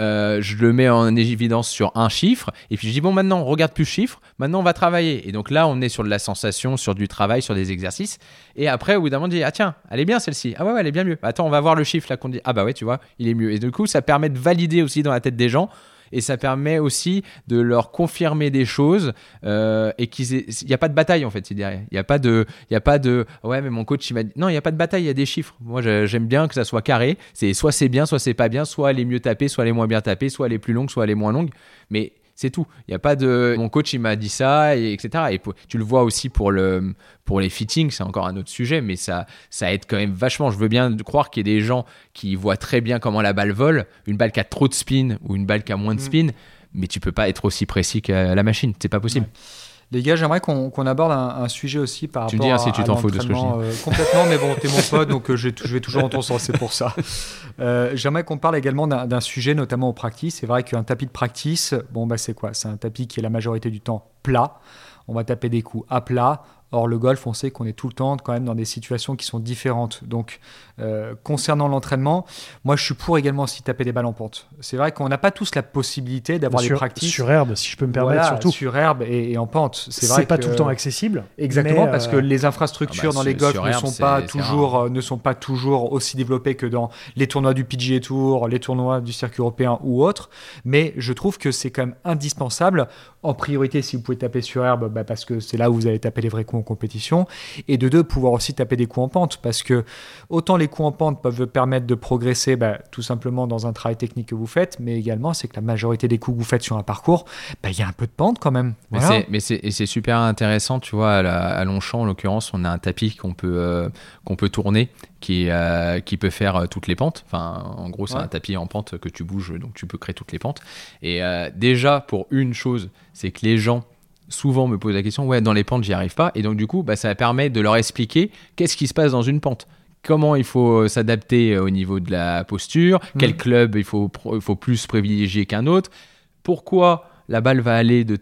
euh, je le mets en évidence sur un chiffre. Et puis je dis bon maintenant on regarde plus le chiffre. Maintenant on va travailler. Et donc là on est sur de la sensation sur du travail sur des exercices. Et après au bout d'un moment on dit ah tiens elle est bien celle-ci. Ah ouais, ouais, elle est bien mieux. Attends on va voir le chiffre là qu'on dit ah bah ouais tu vois il est mieux. Et du coup ça permet de valider aussi dans la tête des gens et ça permet aussi de leur confirmer des choses euh, et qu'ils aient- il n'y a pas de bataille en fait il n'y a pas de il y a pas de ouais mais mon coach il m'a dit non il n'y a pas de bataille il y a des chiffres. Moi j'aime bien que ça soit carré. C'est soit c'est bien soit c'est pas bien soit elle est mieux tapée soit elle est moins bien tapée soit elle est plus longue soit elle est moins longue. Mais c'est tout. Il n'y a pas de. Mon coach, il m'a dit ça, et etc. Et pour- tu le vois aussi pour, le, pour les fittings, c'est encore un autre sujet, mais ça, ça aide quand même vachement. Je veux bien croire qu'il y ait des gens qui voient très bien comment la balle vole, une balle qui a trop de spin ou une balle qui a moins de Mm. spin, mais tu peux pas être aussi précis que la machine. C'est pas possible. Les gars, j'aimerais qu'on aborde un, un sujet aussi par Tu me dis, si tu t'en fous de ce que je euh, complètement, mais bon, t'es mon pote, donc euh, je, vais toujours en ton sens, c'est pour ça. Euh, j'aimerais qu'on parle également d'un d'un sujet, notamment au practice. C'est vrai qu'un tapis de practice, bon, bah, c'est quoi? C'est un tapis qui est la majorité du temps plat. On va taper des coups à plat. Or, le golf, on sait qu'on est tout le temps quand même dans des situations qui sont différentes. Donc, euh, concernant l'entraînement, moi, je suis pour également aussi taper des balles en pente. C'est vrai qu'on n'a pas tous la possibilité d'avoir des sur, practices sur herbe, si je peux me permettre, voilà, surtout. sur herbe et, et en pente. C'est vrai C'est pas que- tout le temps accessible. Exactement, parce euh, que les infrastructures ah bah, dans les golfs ne sont pas toujours euh, ne sont pas toujours aussi développées que dans les tournois du PGA Tour, les tournois du circuit européen ou autres. Mais je trouve que c'est quand même indispensable. En priorité, si vous pouvez taper sur herbe, bah, parce que c'est là où vous allez taper les vrais coups en compétition, et de deux, pouvoir aussi taper des coups en pente, parce que autant les coups en pente peuvent permettre de progresser, bah, tout simplement dans un travail technique que vous faites, mais également c'est que la majorité des coups que vous faites sur un parcours, bah, il y a un peu de pente quand même. Mais Voilà. c'est- mais super intéressant, tu vois, à, la- à Longchamp, en l'occurrence, on a un tapis qu'on peut, euh, qu'on peut tourner qui, euh, qui peut faire euh, toutes les pentes. Enfin, en gros, c'est Ouais. un tapis en pente que tu bouges, donc tu peux créer toutes les pentes. Et euh, déjà, pour une chose, c'est que les gens souvent me posent la question, ouais, dans les pentes, j'y arrive pas. Et donc, du coup, bah, ça permet de leur expliquer qu'est-ce qui se passe dans une pente. Comment il faut euh, s'adapter euh, au niveau de la posture, quel Mhm. club il faut, faut plus privilégier qu'un autre, pourquoi la balle va aller de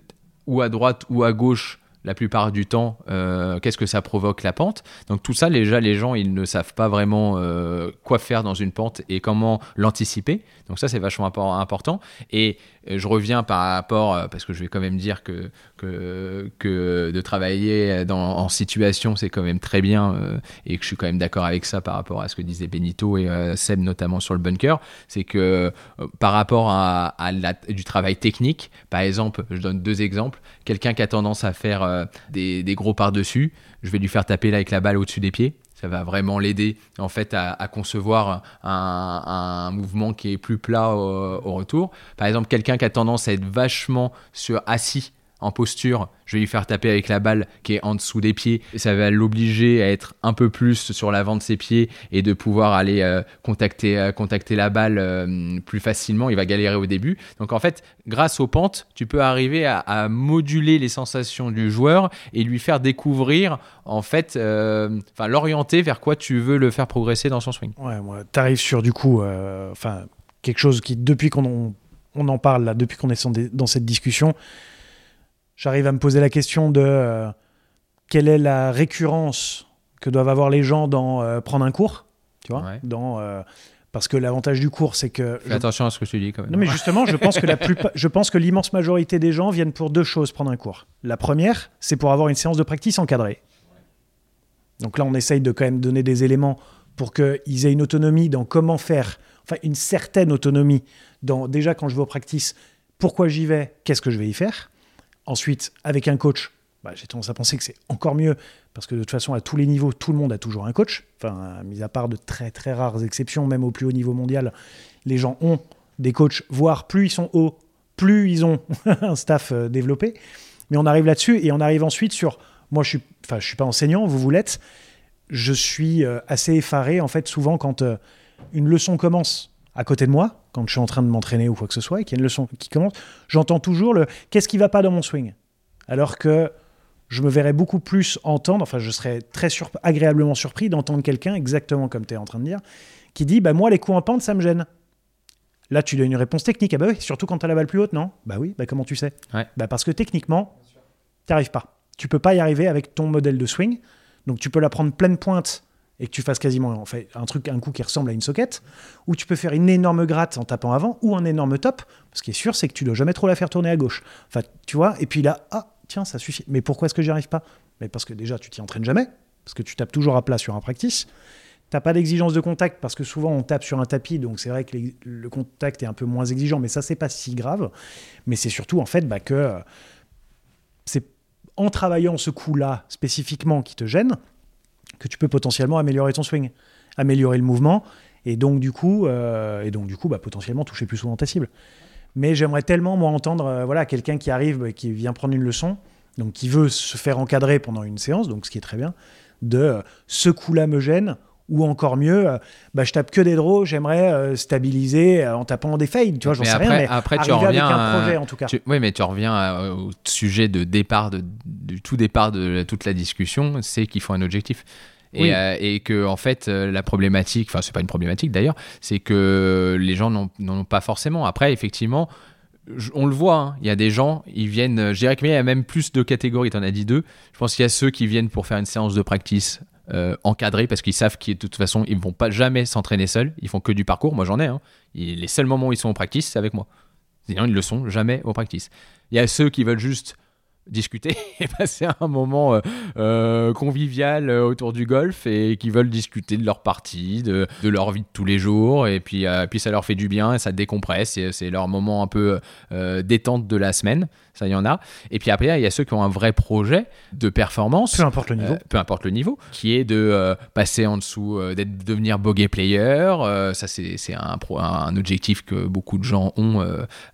ou à droite ou à gauche la plupart du temps, euh, qu'est-ce que ça provoque la pente. Donc tout ça, déjà, les gens, ils ne savent pas vraiment euh, quoi faire dans une pente et comment l'anticiper. Donc ça, c'est vachement impor- important. Et je reviens par rapport, euh, parce que je vais quand même dire que, de travailler en situation, c'est quand même très bien euh, et que je suis quand même d'accord avec ça par rapport à ce que disaient Benito et euh, Seb notamment sur le bunker. C'est que par rapport à, du travail technique, par exemple, je donne deux exemples. Quelqu'un qui a tendance à faire des, des gros par-dessus, je vais lui faire taper là avec la balle au-dessus des pieds. Ça va vraiment l'aider en fait à, concevoir un, mouvement qui est plus plat au, au retour. Par exemple, quelqu'un qui a tendance à être vachement sur assis en posture, je vais lui faire taper avec la balle qui est en dessous des pieds. Ça va l'obliger à être un peu plus sur l'avant de ses pieds et de pouvoir aller euh, contacter, euh, contacter la balle euh, plus facilement. Il va galérer au début. Donc en fait, grâce aux pentes, tu peux arriver à, à moduler les sensations du joueur et lui faire découvrir, en fait, enfin l'orienter vers quoi tu veux le faire progresser dans son swing. Ouais, moi, t'arrives sur du coup, enfin, quelque chose qui, depuis qu'on on en parle, là, depuis qu'on est dans cette discussion, j'arrive à me poser la question de euh, quelle est la récurrence que doivent avoir les gens dans euh, prendre un cours, tu vois, Ouais. dans, euh, parce que l'avantage du cours, c'est que Fais je- attention à ce que tu dis quand même. non mais justement, je pense que la plupart- je pense que l'immense majorité des gens viennent pour deux choses prendre un cours. La première, c'est pour avoir une séance de practice encadrée. Donc là, on essaye de quand même donner des éléments pour qu'ils aient une autonomie dans comment faire, enfin une certaine autonomie dans déjà quand je vais au practice, pourquoi j'y vais, qu'est-ce que je vais y faire? Ensuite, avec un coach, bah, j'ai tendance à penser que c'est encore mieux parce que de toute façon, à tous les niveaux, tout le monde a toujours un coach. Enfin, mis à part de très très rares exceptions, même au plus haut niveau mondial, les gens ont des coachs, voire plus ils sont hauts, plus ils ont un staff euh, développé. Mais on arrive là-dessus et on arrive ensuite sur. Moi, je suis, enfin, je suis pas enseignant, vous vous l'êtes. Je suis euh, assez effaré en fait souvent quand euh, une leçon commence à côté de moi, quand je suis en train de m'entraîner ou quoi que ce soit, et qu'il y a une leçon qui commence, j'entends toujours le qu'est-ce qui va pas dans mon swing? Alors que je me verrais beaucoup plus entendre, enfin je serais très agréablement surpris d'entendre quelqu'un, exactement comme tu es en train de dire, qui dit bah moi les coups en pente ça me gêne. Là tu donnes une réponse technique, ah bah oui, surtout quand tu as la balle plus haute, non? Bah oui, bah comment tu sais? Bah parce que techniquement, tu arrives pas. Tu peux pas y arriver avec ton modèle de swing, donc tu peux la prendre pleine pointe et que tu fasses quasiment en fait, un truc, un coup qui ressemble à une soquette, ou tu peux faire une énorme gratte en tapant avant, ou un énorme top. Ce qui est sûr, c'est que tu dois jamais trop la faire tourner à gauche. Enfin, tu vois, et puis là, ah, tiens, ça suffit. Mais pourquoi est-ce que j'y arrive pas? Mais parce que déjà, tu t'y entraînes jamais, parce que tu tapes toujours à plat sur un practice. T'as pas d'exigence de contact parce que souvent on tape sur un tapis, donc c'est vrai que le contact est un peu moins exigeant, mais ça c'est pas si grave. Mais c'est surtout en fait bah, que euh, c'est en travaillant ce coup-là spécifiquement qui te gêne que tu peux potentiellement améliorer ton swing, améliorer le mouvement et donc du coup, euh, et donc du coup, bah, potentiellement toucher plus souvent ta cible. Mais j'aimerais tellement moi entendre, euh, voilà, quelqu'un qui arrive, bah, qui vient prendre une leçon, donc qui veut se faire encadrer pendant une séance, donc ce qui est très bien, de euh, ce coup-là me gêne, ou encore mieux, bah, je tape que des draws, j'aimerais stabiliser en tapant des fades, tu vois, j'en sais rien, mais après tu reviens avec un projet en tout cas. oui, mais tu reviens au sujet de départ, de, du tout départ de toute la discussion, c'est qu'il faut un objectif. Et, euh, et, que en fait euh, la problématique, enfin c'est pas une problématique d'ailleurs, c'est que les gens n'en ont pas forcément. Après effectivement, on le voit, hein, il y a des gens, ils viennent, je dirais qu'il y a même plus de catégories, tu en as dit deux. Je pense qu'il y a ceux qui viennent pour faire une séance de practice euh, encadrée parce qu'ils savent qu'ils de toute façon ils vont pas jamais s'entraîner seuls, ils font que du parcours. Moi j'en ai, hein. les seuls moments où ils sont au practice, c'est avec moi. Sinon ils le sont jamais au practice. Il y a ceux qui veulent juste discuter et passer un moment euh, euh, convivial euh, autour du golf et qui veulent discuter de leur partie, de, de leur vie de tous les jours et puis, puis ça leur fait du bien et ça décompresse c'est leur moment un peu détente de la semaine ça y en a. Et puis après il y a ceux qui ont un vrai projet de performance. Peu importe le niveau. Peu importe le niveau. Qui est de passer en dessous d'être devenir bogey player ça c'est un, un objectif que beaucoup de gens ont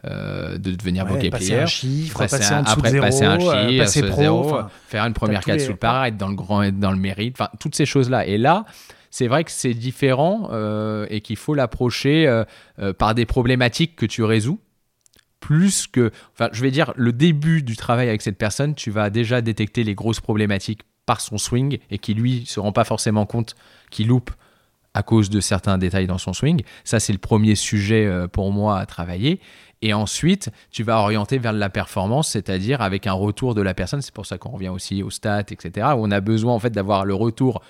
de devenir bogey player. un chiffre, passer, en dessous de passer un euh, passer pro, faire une première 4 sous le par, être dans le grand, être dans le mérite, enfin toutes ces choses-là. Et là, c'est vrai que c'est différent euh, et qu'il faut l'approcher euh, par des problématiques que tu résous. Plus que, enfin, je vais dire, le début du travail avec cette personne, tu vas déjà détecter les grosses problématiques par son swing et qui lui se rend pas forcément compte qu'il loupe à cause de certains détails dans son swing. Ça, c'est le premier sujet pour moi à travailler. Et ensuite, tu vas orienter vers la performance, c'est-à-dire avec un retour de la personne. C'est pour ça qu'on revient aussi aux stats, etc. On a besoin en fait d'avoir le retour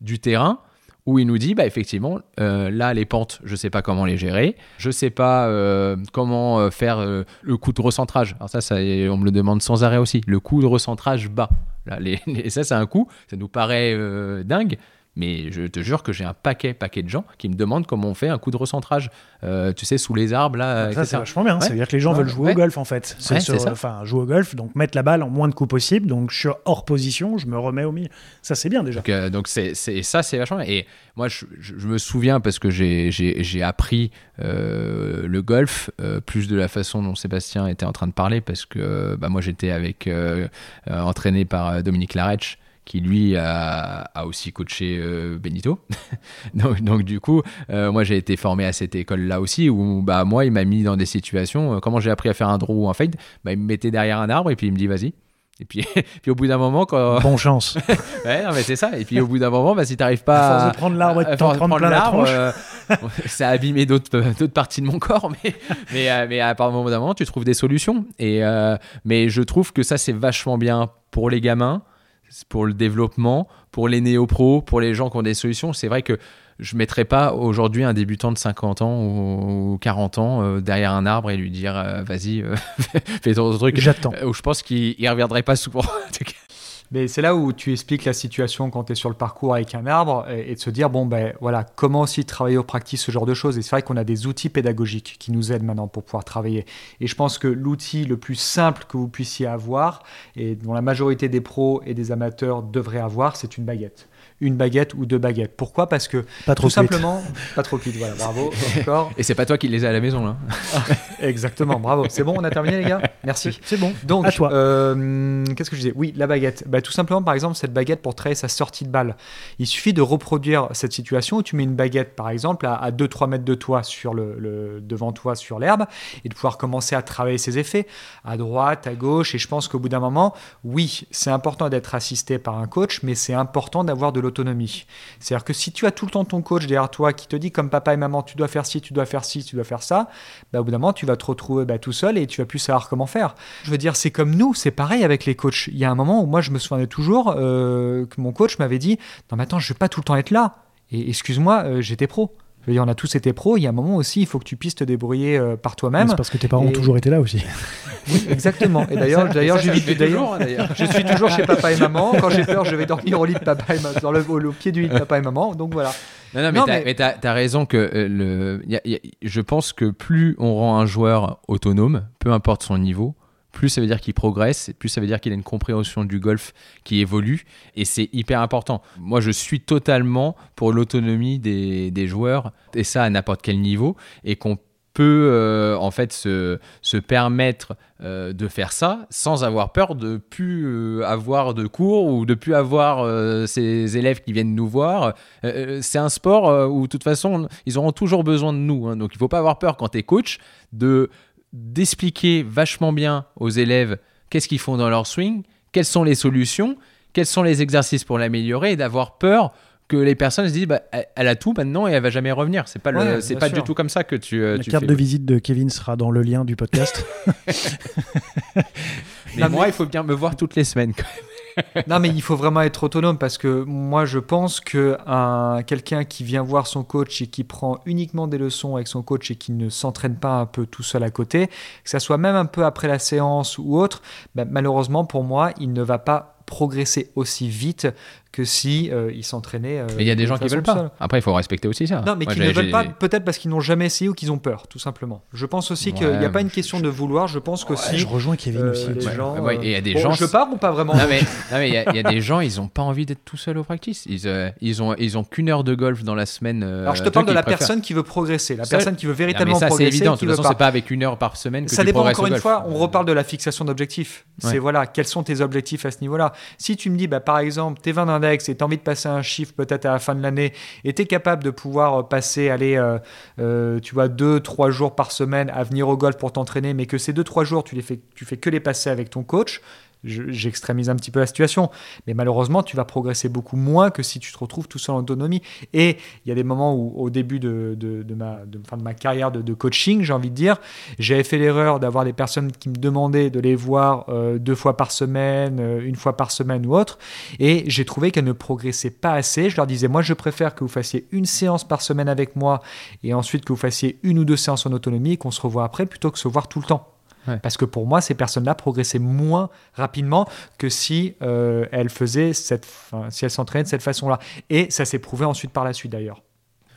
du terrain où il nous dit bah effectivement euh, là les pentes je sais pas comment les gérer. Je sais pas euh, comment euh, faire le coup de recentrage. Alors ça, on me le demande sans arrêt aussi. Le coup de recentrage bas. Là, ça c'est un coup. Ça nous paraît dingue mais je te jure que j'ai un paquet, paquet de gens qui me demandent comment on fait un coup de recentrage. Euh, tu sais, sous les arbres, là. Ça, c'est vachement bien. Ça veut dire que les gens veulent jouer au golf, en fait. C'est ça. Enfin, jouer au golf, donc mettre la balle en moins de coups possible. Donc, je suis hors position, je me remets au milieu. Ça, c'est bien déjà. Donc, euh, c'est, ça, c'est vachement bien. Et moi, je, me souviens, parce que j'ai, appris euh, le golf, plus de la façon dont Sébastien était en train de parler, parce que bah, moi, j'étais avec entraîné par Dominique Laretch qui lui a, aussi coaché euh, Benito. donc, donc, du coup, euh, moi j'ai été formé à cette école-là aussi, où bah, moi il m'a mis dans des situations, euh, comment j'ai appris à faire un draw ou un fade, bah, il me mettait derrière un arbre et puis il me dit vas-y. Et puis, puis au bout d'un moment, quand. Bon chance. ouais, non, mais c'est ça. Et puis au bout d'un moment, bah, si t'arrives pas. À force de prendre l'arbre et de prendre, plein l'arbre, ça a abîmé d'autres parties de mon corps. Mais, mais, mais à partir d'un moment, tu trouves des solutions. Et, mais je trouve que ça, c'est vachement bien pour les gamins pour le développement, pour les néo-pros, pour les gens qui ont des solutions. C'est vrai que je ne mettrais pas aujourd'hui un débutant de 50 ans ou 40 ans euh, derrière un arbre et lui dire euh, vas-y, euh, fais ton truc. J'attends. je pense qu'il ne reviendrait pas souvent. C'est là où tu expliques la situation quand tu es sur le parcours avec un arbre et, de se dire, bon, ben voilà, comment aussi travailler au practice ce genre de choses. Et c'est vrai qu'on a des outils pédagogiques qui nous aident maintenant pour pouvoir travailler. Et je pense que l'outil le plus simple que vous puissiez avoir, et dont la majorité des pros et des amateurs devraient avoir, c'est une baguette une baguette ou deux baguettes. Pourquoi? Parce que pas trop tout simplement, pas trop vite. Voilà, bravo. Encore. Et c'est pas toi qui les as à la maison là. Exactement, bravo. C'est bon, on a terminé les gars? Merci. C'est bon. Donc, à toi. Euh, qu'est-ce que je disais? Oui, la baguette. bah, Tout simplement, par exemple, cette baguette pour travailler sa sortie de balle. Il suffit de reproduire cette situation où tu mets une baguette, par exemple, à, 2-3 mètres de toi, sur le, devant toi, sur l'herbe, et de pouvoir commencer à travailler ses effets à droite, à gauche. Et je pense qu'au bout d'un moment, oui, c'est important d'être assisté par un coach, mais c'est important d'avoir de l'autonomie. C'est-à-dire que si tu as tout le temps ton coach derrière toi qui te dit, comme papa et maman, tu dois faire ci, tu dois faire ci, tu dois faire ça, bah, au bout d'un moment, tu vas te retrouver bah, tout seul et tu vas plus savoir comment faire. Je veux dire, c'est comme nous, c'est pareil avec les coachs. Il y a un moment où moi, je me souvenais toujours euh, que mon coach m'avait dit, non, mais attends, je vais pas tout le temps être là. Et excuse-moi, euh, j'étais pro. Je veux dire, on a tous été pros. Il y a un moment aussi, il faut que tu puisses te débrouiller euh, par toi-même. C'est parce que tes parents ont toujours été là aussi. Oui, exactement. Et d'ailleurs, d'ailleurs, je, toujours, hein, je suis toujours chez papa et maman. Quand j'ai peur, je vais dormir au lit de papa et maman, dans le, au, pied du lit de papa et maman. Donc voilà. Non, non, mais tu as, raison que euh, le, je pense que plus on rend un joueur autonome, peu importe son niveau, plus ça veut dire qu'il progresse, plus ça veut dire qu'il a une compréhension du golf qui évolue, et c'est hyper important. Moi, je suis totalement pour l'autonomie des, joueurs, et ça à n'importe quel niveau, et qu'on peut euh, en fait se, permettre euh, de faire ça sans avoir peur de plus euh, avoir de cours ou de plus avoir ces élèves qui viennent nous voir. c'est un sport où de toute façon ils auront toujours besoin de nous, hein. donc il faut pas avoir peur quand tu es coach de d'expliquer vachement bien aux élèves qu'est-ce qu'ils font dans leur swing, quelles sont les solutions, quels sont les exercices pour l'améliorer et d'avoir peur que les personnes se disent bah, elle a tout maintenant et elle va jamais revenir. C'est pas c'est pas du tout comme ça que tu. Euh, La carte de visite de Kevin sera dans le lien du podcast. mais moi, il faut bien me voir toutes les semaines quand même. Non, mais il faut vraiment être autonome parce que moi, je pense que un, quelqu'un qui vient voir son coach et qui prend uniquement des leçons avec son coach et qui ne s'entraîne pas un peu tout seul à côté, que ça soit même un peu après la séance ou autre, ben, malheureusement pour moi, il ne va pas progresser aussi vite que si euh, ils s'entraînaient. Euh, mais il y a des gens qui veulent pas. Après, il faut respecter aussi ça. Non, mais qui ne veulent pas, peut-être parce qu'ils n'ont jamais essayé ou qu'ils ont peur, tout simplement. Je pense aussi qu'il n'y a pas une question de vouloir. Je pense que si. Je rejoins Kevin euh, aussi. il y a des gens. Je pars ou pas vraiment Non, mais il y, a des gens, ils n'ont pas envie d'être tout seuls au practice. Ils, ils ont, ils ont qu'une heure de golf dans la semaine. Alors, je te parle de la personne qui veut progresser, la personne qui veut véritablement progresser. Ça, c'est évident. De toute façon, c'est pas avec une heure par semaine que Ça dépend encore une fois. On reparle de la fixation d'objectifs. C'est voilà, quels sont tes objectifs à ce niveau-là. Si tu me dis, bah, par exemple, tes 20 et tu as envie de passer un chiffre peut-être à la fin de l'année, et tu es capable de pouvoir euh, passer, aller, euh, euh, tu vois, deux, trois jours par semaine à venir au golf pour t'entraîner, mais que ces deux, trois jours, tu les fais, tu fais que les passer avec ton coach, j'extrémise un petit peu la situation, mais malheureusement, tu vas progresser beaucoup moins que si tu te retrouves tout seul en autonomie. Et il y a des moments où, au début de, ma, fin de ma carrière de, coaching, j'ai envie de dire, j'avais fait l'erreur d'avoir des personnes qui me demandaient de les voir euh, deux fois par semaine, euh, une fois par semaine ou autre, et j'ai trouvé qu'elles ne progressaient pas assez. Je leur disais, moi, je préfère que vous fassiez une séance par semaine avec moi, et ensuite que vous fassiez une ou deux séances en autonomie, et qu'on se revoit après, plutôt que se voir tout le temps. Parce que pour moi, ces personnes-là progressaient moins rapidement que si euh, elles faisaient cette, si elles s'entraînaient de cette façon-là. Et ça s'est prouvé ensuite par la suite d'ailleurs.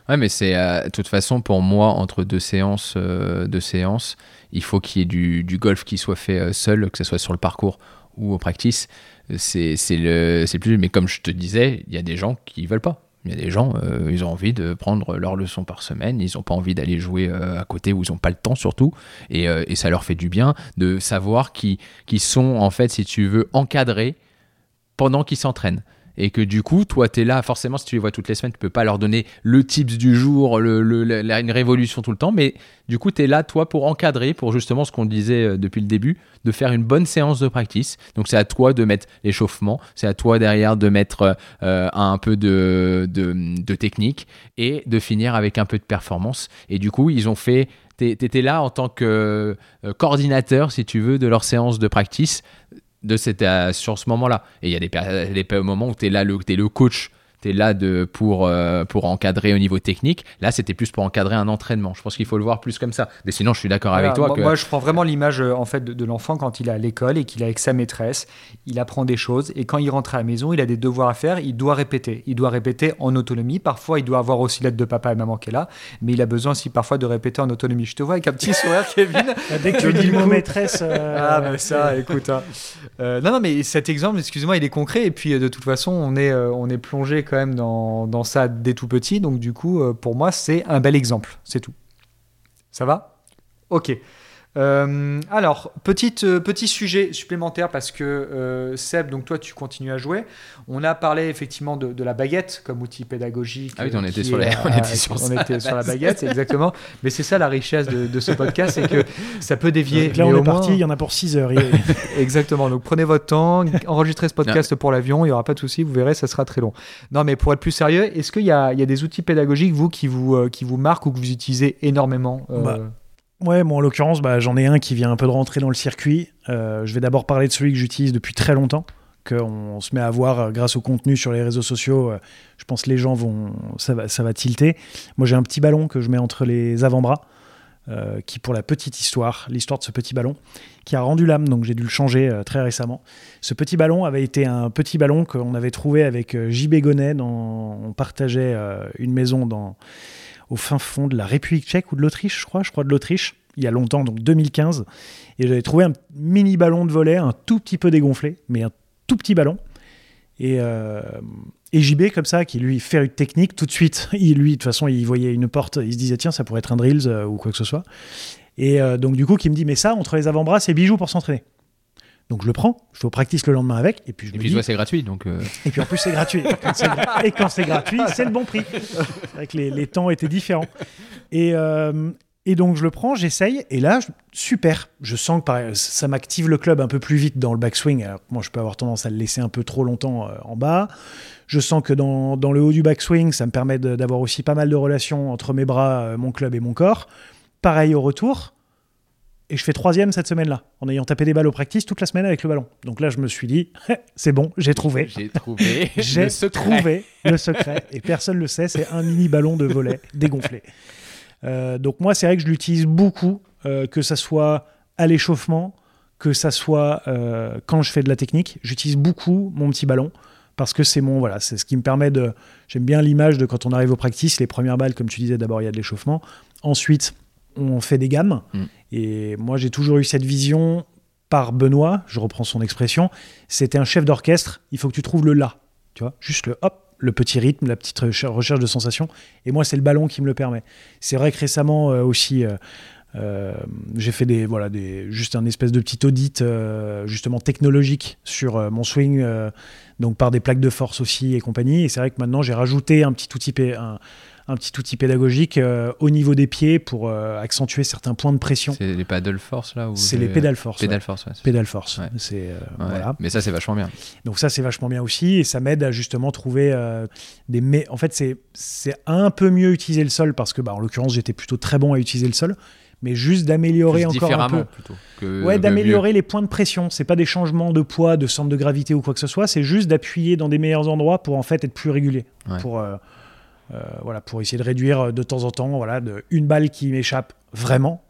Ouais, mais c'est euh, de toute façon pour moi entre deux séances, euh, deux séances, il faut qu'il y ait du, du, golf qui soit fait seul, que ce soit sur le parcours ou au practice. C'est le, c'est plus. Mais comme je te disais, il y a des gens qui veulent pas. Il y a des gens, euh, ils ont envie de prendre leur leçon par semaine, ils n'ont pas envie d'aller jouer euh, à côté où ils n'ont pas le temps surtout, euh, et, ça leur fait du bien de savoir qu'ils sont en fait, si tu veux, encadrés pendant qu'ils s'entraînent et que du coup, toi, tu es là, forcément, si tu les vois toutes les semaines, tu peux pas leur donner le tips du jour, une révolution tout le temps, mais du coup, tu es là, toi, pour encadrer, pour justement ce qu'on disait euh, depuis le début, de faire une bonne séance de practice. Donc, c'est à toi de mettre l'échauffement, c'est à toi derrière de mettre euh, un peu de, technique et de finir avec un peu de performance. Et du coup, ils ont fait tu étais là en tant que euh, coordinateur, si tu veux, de leur séance de practice de cette, euh, sur ce moment-là. Et il y a des, des moments où tu es là, le, es le coach tu es là de, pour, euh, pour encadrer au niveau technique. Là, c'était plus pour encadrer un entraînement. Je pense qu'il faut le voir plus comme ça. Mais sinon, je suis d'accord avec toi. Moi, je prends vraiment l'image euh, en fait de, l'enfant quand il est à l'école et qu'il est avec sa maîtresse. Il apprend des choses et quand il rentre à la maison, il a des devoirs à faire. Il doit répéter. Il doit répéter en autonomie. Parfois, il doit avoir aussi l'aide de papa et maman qui est là, mais il a besoin aussi parfois de répéter en autonomie. Je te vois avec un petit sourire, Kevin. Dès que tu dis le mot maîtresse. Euh, ah, mais ça, écoute. Hein. non, non, mais cet exemple, excuse-moi, il est concret. Et puis, de toute façon, on est, on est plongé quand même dans ça dès tout petit. Donc du coup, euh, pour moi, c'est un bel exemple. C'est tout. Ça va? Ok. Euh, alors, petite, euh, petit sujet supplémentaire parce que euh, Seb, donc toi, tu continues à jouer. On a parlé effectivement de, de la baguette comme outil pédagogique. Ah oui, on était sur est, les- on euh, était sur on ça. était sur la baguette, exactement. Mais c'est ça la richesse de, de ce podcast, c'est que ça peut dévier. Donc là, mais on au est parti, moins- il y en a pour 6 heures. Il- Exactement. Donc prenez votre temps, enregistrez ce podcast pour l'avion, il n'y aura pas de souci, vous verrez, ça sera très long. Non, mais pour être plus sérieux, est-ce qu'il y a, il y a des outils pédagogiques, vous, qui vous, euh, qui vous marquent ou que vous utilisez énormément euh, Bah, Ouais, moi en l'occurrence, bah, j'en ai un qui vient un peu de rentrer dans le circuit. Euh, je vais d'abord parler de celui que j'utilise depuis très longtemps, qu'on se met à voir euh, grâce au contenu sur les réseaux sociaux. euh, je pense que les gens vont, ça va, ça va tilter. Moi, j'ai un petit ballon que je mets entre les avant-bras, qui, pour la petite histoire, l'histoire de ce petit ballon, qui a rendu l'âme, donc j'ai dû le changer très récemment. Ce petit ballon avait été un petit ballon qu'on avait trouvé avec JB Gonnet. Dans, on partageait une maison dans au fin fond de la République tchèque ou de l'Autriche, je crois, je crois de l'Autriche, il y a longtemps, donc 2015. Et j'avais trouvé un mini ballon de volet, un tout petit peu dégonflé, mais un tout petit ballon. Et, euh, et JB, comme ça, qui lui fait une technique, tout de suite, il, lui, de toute façon, il voyait une porte, il se disait, tiens, ça pourrait être un drills euh, ou quoi que ce soit. Et euh, donc, du coup, qui me dit, mais ça, entre les avant-bras, c'est bijou pour s'entraîner. Donc, je le prends, je fais au practice le lendemain avec, et puis je Et me puis, dis, c'est gratuit, donc. euh, et puis en plus, c'est gratuit. Et quand c'est gratuit, c'est le bon prix. C'est vrai que les, les temps étaient différents. Et, euh, et donc, je le prends, j'essaye. Et là, je- super. Je sens que pareil, ça m'active le club un peu plus vite dans le backswing. Alors, moi, je peux avoir tendance à le laisser un peu trop longtemps euh, en bas. Je sens que dans, dans le haut du backswing, ça me permet d'avoir aussi pas mal de relations entre mes bras, mon club et mon corps. Pareil au retour. Et je fais troisième cette semaine-là, en ayant tapé des balles au practice toute la semaine avec le ballon. Donc là, je me suis dit, c'est bon, j'ai trouvé. J'ai trouvé. J'ai le secret. trouvé le secret et personne ne le sait, c'est un mini ballon de volet dégonflé. Euh, donc moi, c'est vrai que je l'utilise beaucoup, euh, que ça soit à l'échauffement, que ça soit euh, quand je fais de la technique. J'utilise beaucoup mon petit ballon parce que c'est mon voilà, c'est ce qui me permet de. J'aime bien l'image de quand on arrive au practice, les premières balles, comme tu disais, d'abord il y a de l'échauffement, ensuite on fait des gammes. Mm. Et moi, j'ai toujours eu cette vision par Benoît, je reprends son expression, c'était un chef d'orchestre, il faut que tu trouves le là, tu vois, juste le hop, le petit rythme, la petite recher- recherche de sensations. Et moi, c'est le ballon qui me le permet. C'est vrai que récemment euh, aussi, euh, euh, j'ai fait des, voilà, des, juste un espèce de petit audit justement technologique sur mon swing, donc par des plaques de force aussi et compagnie. Et c'est vrai que maintenant, j'ai rajouté un petit outil, un, un petit outil pédagogique euh, au niveau des pieds pour euh, accentuer certains points de pression. C'est les paddle force, là C'est les pédales force. Pédale force, ouais. Pédale force. Ouais. C'est euh, voilà. Mais ça, c'est vachement bien. Donc ça, c'est vachement bien aussi et ça m'aide à justement trouver euh, des... Mais en fait, c'est c'est un peu mieux utiliser le sol parce que, bah, en l'occurrence, j'étais plutôt très bon à utiliser le sol, mais juste d'améliorer encore un peu. plutôt. que- Ouais, d'améliorer les points de pression. C'est pas des changements de poids, de centre de gravité ou quoi que ce soit. C'est juste d'appuyer dans des meilleurs endroits pour en fait être plus régulier. Ouais. Pour euh, voilà, pour essayer de réduire euh, de temps en temps, voilà, de une balle qui m'échappe vraiment,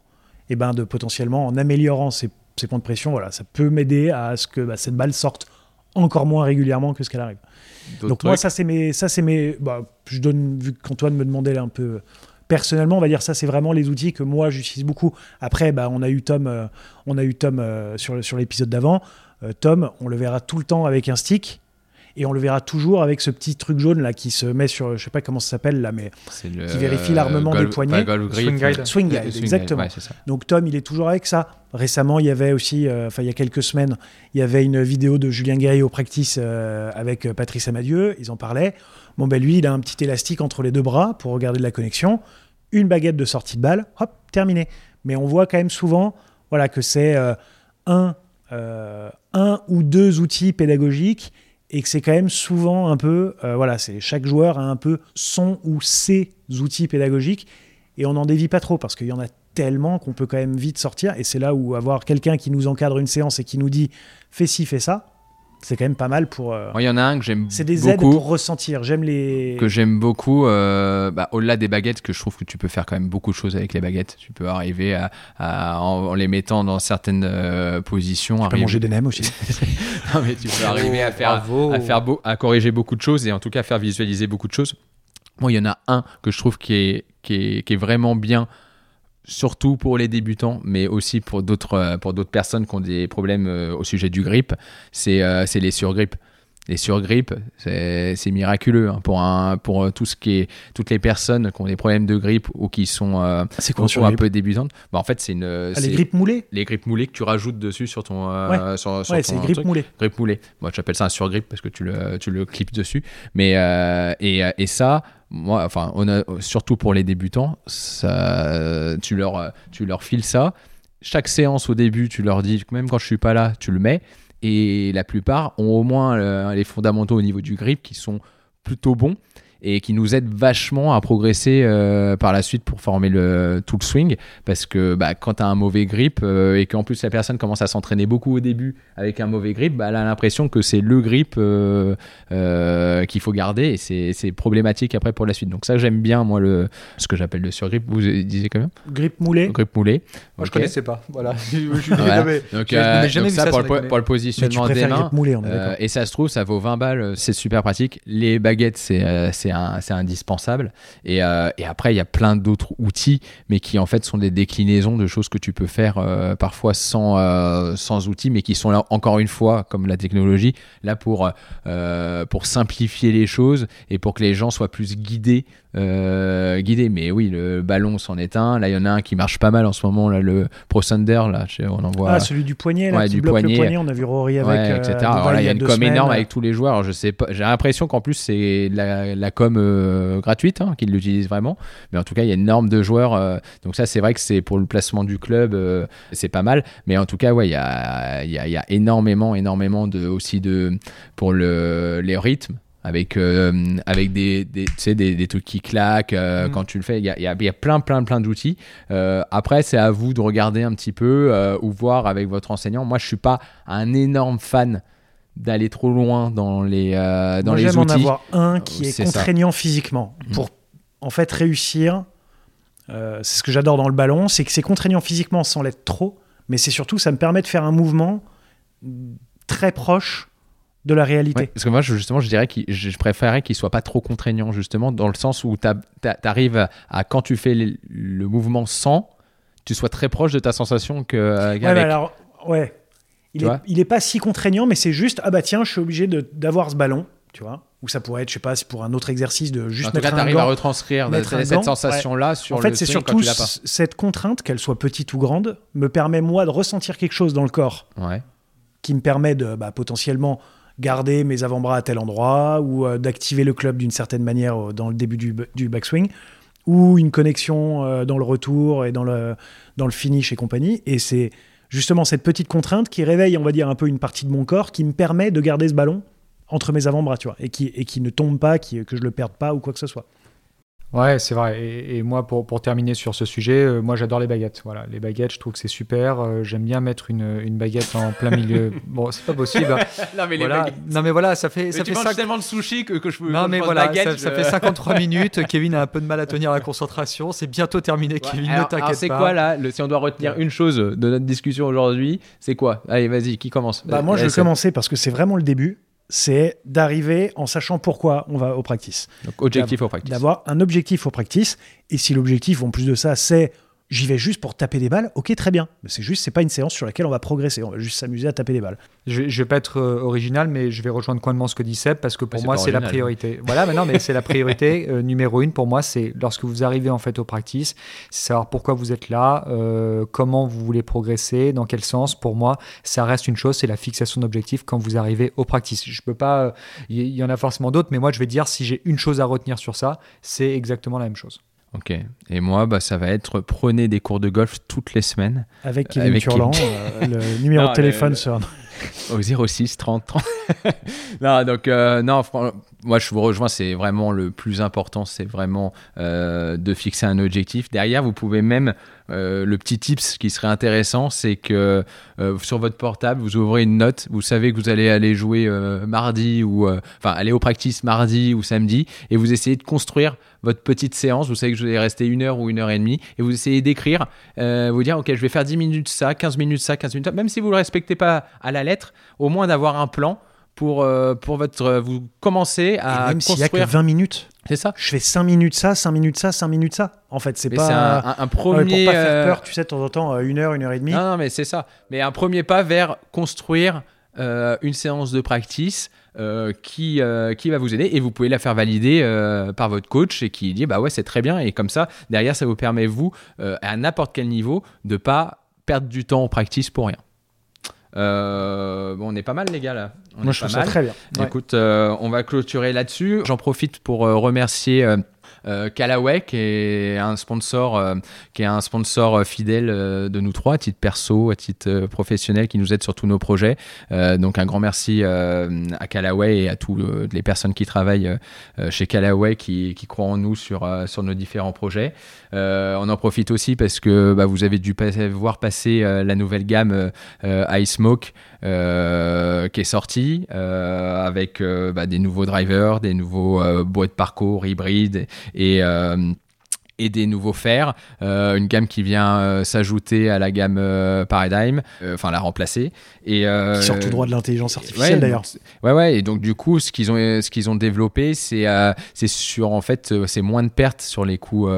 et ben de potentiellement en améliorant ces, ces points de pression, voilà, ça peut m'aider à ce que bah, cette balle sorte encore moins régulièrement que ce qu'elle arrive. D'autres Donc moi, trucs ça c'est mes, ça c'est mes, bah, je donne vu qu'Antoine me demandait là un peu personnellement, on va dire ça c'est vraiment les outils que moi j'utilise beaucoup. Après, bah, on a eu Tom, euh, on a eu Tom euh, sur sur l'épisode d'avant. Euh, Tom, on le verra tout le temps avec un stick. Et on le verra toujours avec ce petit truc jaune là qui se met sur, je sais pas comment ça s'appelle là, mais le, qui vérifie l'armement golf- des poignets. Swing guide. Swing guide, Euh, exactement. ouais, c'est ça. Donc Tom, il est toujours avec ça. Récemment, il y avait aussi, euh, enfin il y a quelques semaines, il y avait une vidéo de Julien Guerrier au practice euh, avec euh, Patrice Amadieu. Ils en parlaient. Bon ben lui, il a un petit élastique entre les deux bras pour regarder de la connexion, une baguette de sortie de balle, hop, terminé. Mais on voit quand même souvent, voilà, que c'est euh, un, euh, un ou deux outils pédagogiques et que c'est quand même souvent un peu, euh, voilà, c'est chaque joueur a un peu son ou ses outils pédagogiques et on n'en dévie pas trop parce qu'il y en a tellement qu'on peut quand même vite sortir et c'est là où avoir quelqu'un qui nous encadre une séance et qui nous dit fais ci, fais ça, c'est quand même pas mal pour. euh, il y en a un que j'aime c'est des aides beaucoup. pour ressentir. J'aime les. que j'aime beaucoup, euh, bah, au-delà des baguettes, que je trouve que tu peux faire quand même beaucoup de choses avec les baguettes. Tu peux arriver à, à- en, en les mettant dans certaines euh, positions, Tu peux arriver- manger des nems aussi. Non, mais tu peux arriver à faire, Bravo. à faire beau, à corriger beaucoup de choses et en tout cas faire visualiser beaucoup de choses. Moi, il y en a un que je trouve qui est, qui est, qui est vraiment bien, surtout pour les débutants, mais aussi pour d'autres, euh, pour d'autres personnes qui ont des problèmes euh, au sujet du grip. C'est, euh, les surgrips. les surgrippes, c'est miraculeux hein, pour, un, pour euh, tout ce qui est, toutes les personnes qui ont des problèmes de grippe ou qui sont euh, quoi un peu débutantes. Bah, en fait, c'est une. Ah, les grippes moulées les grippes moulées que tu rajoutes dessus sur ton. euh, sur, sur Ouais, c'est grippe moulée. Grippe moulée. Moi, j'appelle ça un surgrippe parce que tu le, tu le clips dessus. Mais, et, et ça, moi, enfin, on a, surtout pour les débutants, ça, tu, leur, tu leur files ça. Chaque séance au début, tu leur dis, même quand je suis pas là, tu le mets. Et la plupart ont au moins euh, les fondamentaux au niveau du grip qui sont plutôt bons et qui nous aident vachement à progresser euh, par la suite pour former le, tout le swing. Parce que bah, quand tu as un mauvais grip euh, et qu'en plus la personne commence à s'entraîner beaucoup au début avec un mauvais grip, bah, elle a l'impression que c'est le grip euh, euh, qu'il faut garder et c'est problématique après pour la suite. Donc ça j'aime bien moi le, ce que j'appelle le surgrip. Vous disiez quand même Grippe moulée. Grip moulé. Moi, je Ok. connaissais pas. Voilà. Je Voilà. Donc, Je- je euh, jamais donc vu ça, ça pour, le, pour positionnement des mains. Euh, et ça se trouve, ça vaut 20 balles, c'est super pratique. Les baguettes, c'est euh, c'est indispensable. Et, euh, et après, il y a plein d'autres outils, mais qui en fait sont des déclinaisons de choses que tu peux faire euh, parfois sans, euh, sans outils, mais qui sont là, encore une fois, comme la technologie, là pour, pour simplifier les choses et pour que les gens soient plus guidés. Euh, guidés. Mais oui, le ballon s'en est un. Là, il y en a un qui marche pas mal en ce moment, là, le Pro Thunder, là, on en voit. Ah, celui du poignet, là, Ouais, qui du bloque poignet. le poignet. On a vu Rory avec. Ouais, euh, etc. Alors là, il y a une com semaines. énorme avec tous les joueurs. Alors, je sais pas. J'ai l'impression qu'en plus c'est la, la com euh, gratuite, hein, qu'ils l'utilisent vraiment. Mais en tout cas, il y a une norme de joueurs. donc ça, c'est vrai que c'est pour le placement du club, c'est pas mal. Mais en tout cas, ouais, il y a, y a énormément, énormément de aussi de pour le les rythmes. Avec, euh, avec des, des, des, des trucs qui claquent euh, Mhm. quand tu le fais. Il y a, y a- y a plein, plein, plein d'outils. Euh, après, c'est à vous de regarder un petit peu ou voir avec votre enseignant. Moi, je suis pas un énorme fan d'aller trop loin dans les, dans Moi, les j'aime en outils. avoir un qui est, ça. contraignant physiquement Mhm. pour en fait réussir. c'est ce que j'adore dans le ballon, c'est que c'est contraignant physiquement sans l'être trop, mais c'est surtout ça me permet de faire un mouvement très proche de la réalité. Ouais, parce que moi, je- justement, je dirais que je préférerais qu'il soit pas trop contraignant, justement, dans le sens où tu arrives à, quand tu fais le, le mouvement sans, tu sois très proche de ta sensation que euh, Ouais, mais avec. alors, ouais. Il est, vois il est pas si contraignant, mais c'est juste, ah bah tiens, je suis obligé d'avoir ce ballon, tu vois. Ou ça pourrait être, je sais pas, c'est pour un autre exercice de juste en tout mettre cas, tu un arrives à retranscrire mettre un cette sensation-là sur En fait, c'est surtout cette contrainte, qu'elle soit petite ou grande, me permet moi de ressentir quelque chose dans le corps Ouais. qui me permet de bah, potentiellement garder mes avant-bras à tel endroit ou euh, d'activer le club d'une certaine manière euh, dans le début du, du backswing ou une connexion euh, dans le retour et dans le, dans le finish et compagnie. Et c'est justement cette petite contrainte qui réveille, on va dire, un peu une partie de mon corps qui me permet de garder ce ballon entre mes avant-bras, tu vois, et qui, et qui ne tombe pas, qui, que je le perde pas ou quoi que ce soit. Ouais, c'est vrai. Et, et moi, pour, pour terminer sur ce sujet, euh, moi j'adore les baguettes. Voilà, les baguettes, je trouve que c'est super. Euh, J'aime bien mettre une, une baguette en plein milieu. Bon, c'est pas possible. hein. non, mais Voilà. Non, mais voilà, ça fait, ça fait tellement de sushis que, que je peux. Non, mais voilà, ça, ça fait 53 minutes. Kevin a un peu de mal à tenir la concentration. C'est bientôt terminé, Kevin. alors, ne t'inquiète pas. c'est quoi là le- Si on doit retenir une chose de notre discussion aujourd'hui, c'est quoi? Allez, vas-y, qui commence? Bah, moi, je vais commencer parce que c'est vraiment le début. C'est d'arriver en sachant pourquoi on va au practice. Donc, objectif au practice. d'avoir un objectif au practice. Et si l'objectif, en plus de ça, c'est j'y vais juste pour taper des balles, ok, très bien. Mais c'est juste, c'est pas une séance sur laquelle on va progresser. On va juste s'amuser à taper des balles. Je, je vais pas être euh, original, mais je vais rejoindre complètement ce que dit Seb parce que pour moi c'est la original. priorité. Voilà, mais non, mais c'est la priorité euh, numéro une pour moi. C'est lorsque vous arrivez en fait au practice, c'est savoir pourquoi vous êtes là, euh, comment vous voulez progresser, dans quel sens. Pour moi, ça reste une chose, c'est la fixation d'objectifs quand vous arrivez au practice. Je peux pas, euh, il y, y en a forcément d'autres, mais moi je vais dire si j'ai une chose à retenir sur ça, c'est exactement la même chose. Ok. Et moi, bah, ça va être prenez des cours de golf toutes les semaines Avec Kevin Avec Turlan, euh, le numéro Non, de téléphone le- sur. au 06 30 30. non, donc, euh, non, moi, je vous rejoins, c'est vraiment le plus important, c'est vraiment euh, de fixer un objectif. Derrière, vous pouvez même, euh, le petit tips qui serait intéressant, c'est que euh, sur votre portable, vous ouvrez une note, vous savez que vous allez aller jouer mardi ou, enfin, aller au practice mardi ou samedi, et vous essayez de construire votre petite séance. Vous savez que vous allez rester une heure ou une heure et demie, et vous essayez d'écrire, vous dire, ok, je vais faire 10 minutes ça, 15 minutes ça, 15 minutes ça, même si vous ne le respectez pas à la lettre, au moins d'avoir un plan pour, euh, pour votre, euh, vous commencer Et à même s'il y a que construire. 20 minutes, C'est ça. je fais 5 minutes ça, 5 minutes ça, 5 minutes ça. En fait, c'est Mais pas. c'est un, un- un Ah ouais, premier. pour pas faire euh, peur, tu sais, de temps en temps, une heure, une heure et demie. Non, non, mais c'est ça. Mais un premier pas vers construire euh, une séance de practice euh, qui, euh, qui va vous aider et vous pouvez la faire valider par votre coach et qui dit bah ouais c'est très bien et comme ça derrière ça vous permet vous à n'importe quel niveau de pas perdre du temps en practice pour rien. Euh, bon, on est pas mal les gars là. On Moi, est je pas trouve ça mal. très bien. Ouais. Écoute, euh, on va clôturer là-dessus. J'en profite pour euh, remercier euh, Callaway, qui est un sponsor, euh, qui est un sponsor euh, fidèle euh, de nous trois, à titre perso, à titre professionnel, qui nous aide sur tous nos projets. Donc un grand merci à Callaway et à toutes les personnes qui travaillent chez Callaway, qui, croient en nous sur, sur nos différents projets. On en profite aussi parce que bah, vous avez dû voir passer la nouvelle gamme iSmoke euh, qui est sortie euh, avec euh, bah, des nouveaux drivers, des nouveaux euh, bois de parcours hybrides et, et des nouveaux fers. Euh, une gamme qui vient euh, s'ajouter à la gamme euh, Paradigm, enfin la remplacer. Et, Qui sort tout droit de l'intelligence artificielle Ouais, d'ailleurs. Ouais, ouais, et donc du coup, ce qu'ils ont, ce qu'ils ont développé, c'est c'est sur, en fait, c'est moins de pertes sur les coûts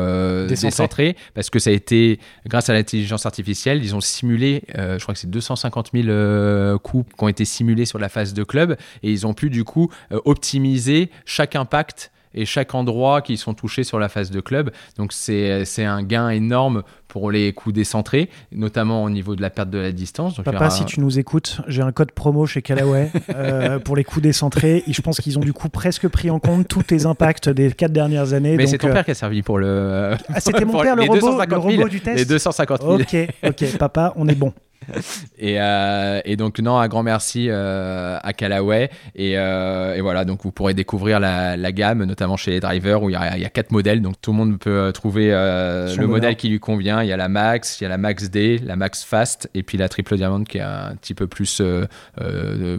Décentrés. parce que ça a été, grâce à l'intelligence artificielle, ils ont simulé, je crois que c'est 250 000 euh, coups qui ont été simulés sur la phase de club, et ils ont pu du coup optimiser chaque impact et chaque endroit qui sont touchés sur la phase de club. Donc c'est un gain énorme pour les coups décentrés, notamment au niveau de la perte de la distance. Donc, Papa, si tu nous écoutes, j'ai un code promo chez Callaway euh, pour les coups décentrés. Et je pense qu'ils ont du coup presque pris en compte tous tes impacts des quatre dernières années. Mais c'est ton euh, père qui a servi pour le. Ah, c'était mon père, le les robot, 250 le 000, robot du test Les 250 000. Ok, ok, papa, on est bon. Et, euh, et donc, non, un grand merci euh, à Callaway. Et, euh, et voilà, donc vous pourrez découvrir la, la gamme, notamment chez les drivers, où il y, a, il y a quatre modèles. Donc tout le monde peut trouver le bonheur. modèle qui lui convient. Il y a la Max, il y a la Max D, la Max Fast, et puis la Triple Diamond qui est un petit peu plus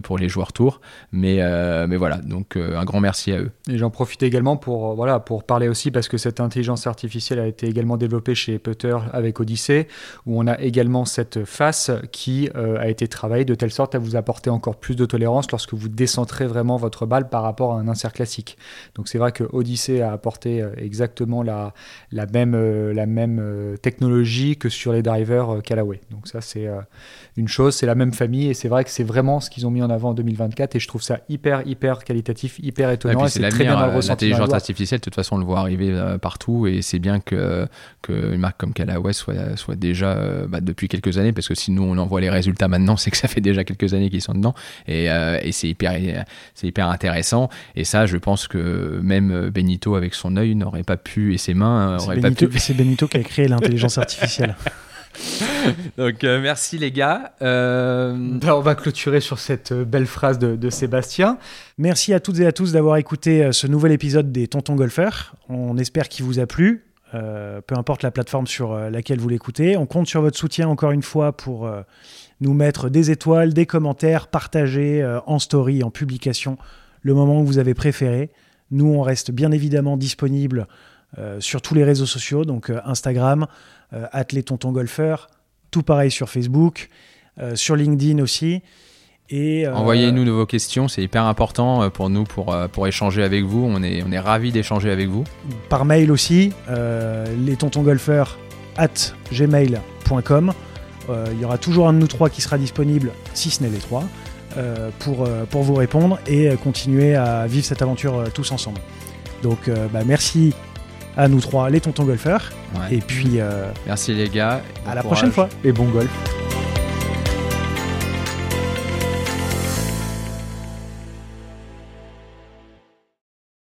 pour les joueurs tour. Mais, mais voilà, donc un grand merci à eux. Et j'en profite également pour, voilà, pour parler aussi, parce que cette intelligence artificielle a été également développée chez Putter avec Odyssey, où on a également cette face qui euh, a été travaillée de telle sorte à vous apporter encore plus de tolérance lorsque vous décentrez vraiment votre balle par rapport à un insert classique. Donc c'est vrai que Odyssey a apporté euh, exactement la, la même, euh, la même euh, technologie que sur les drivers euh, Callaway. Donc ça c'est une chose, c'est la même famille, et c'est vrai que c'est vraiment ce qu'ils ont mis en avant en 2024, et je trouve ça hyper, hyper qualitatif, hyper Et étonnant, et c'est très bien l'intelligence artificielle, de toute façon, on le voit arriver partout et c'est bien que qu'une marque comme Callaway soit, soit déjà bah, depuis quelques années, parce que si nous on en voit les résultats maintenant, c'est que ça fait déjà quelques années qu'ils sont dedans et, euh, et c'est hyper, c'est hyper intéressant. Et ça, je pense que même Benito avec son œil n'aurait pas pu et ses mains euh, C'est auraient pas Benito, pu. c'est Benito qui a créé l'intelligence artificielle. Donc euh, merci les gars. Euh, Ben, on va clôturer sur cette euh, belle phrase de, de Sébastien. Merci à toutes et à tous d'avoir écouté euh, ce nouvel épisode des Tontons Golfeurs. On espère qu'il vous a plu, euh, peu importe la plateforme sur euh, laquelle vous l'écoutez. On compte sur votre soutien encore une fois pour euh, nous mettre des étoiles, des commentaires, partager en story, en publication, le moment que vous avez préféré. Nous, on reste bien évidemment disponible sur tous les réseaux sociaux, donc Instagram, at les Tontons Golfeurs, tout pareil sur Facebook, sur LinkedIn aussi. Et, euh, Envoyez-nous de vos questions, c'est hyper important euh, pour nous pour, euh, pour échanger avec vous. On est, on est ravis d'échanger avec vous. par mail aussi, euh, les tontons golfeurs at gmail.com. Euh, Il y aura toujours un de nous trois qui sera disponible, si ce n'est les trois, euh, pour, pour vous répondre et continuer à vivre cette aventure tous ensemble. Donc euh, bah, merci à nous trois, les tontons golfeurs, Ouais. et puis euh, Merci les gars. à Bon la courage. prochaine fois. Et bon golf.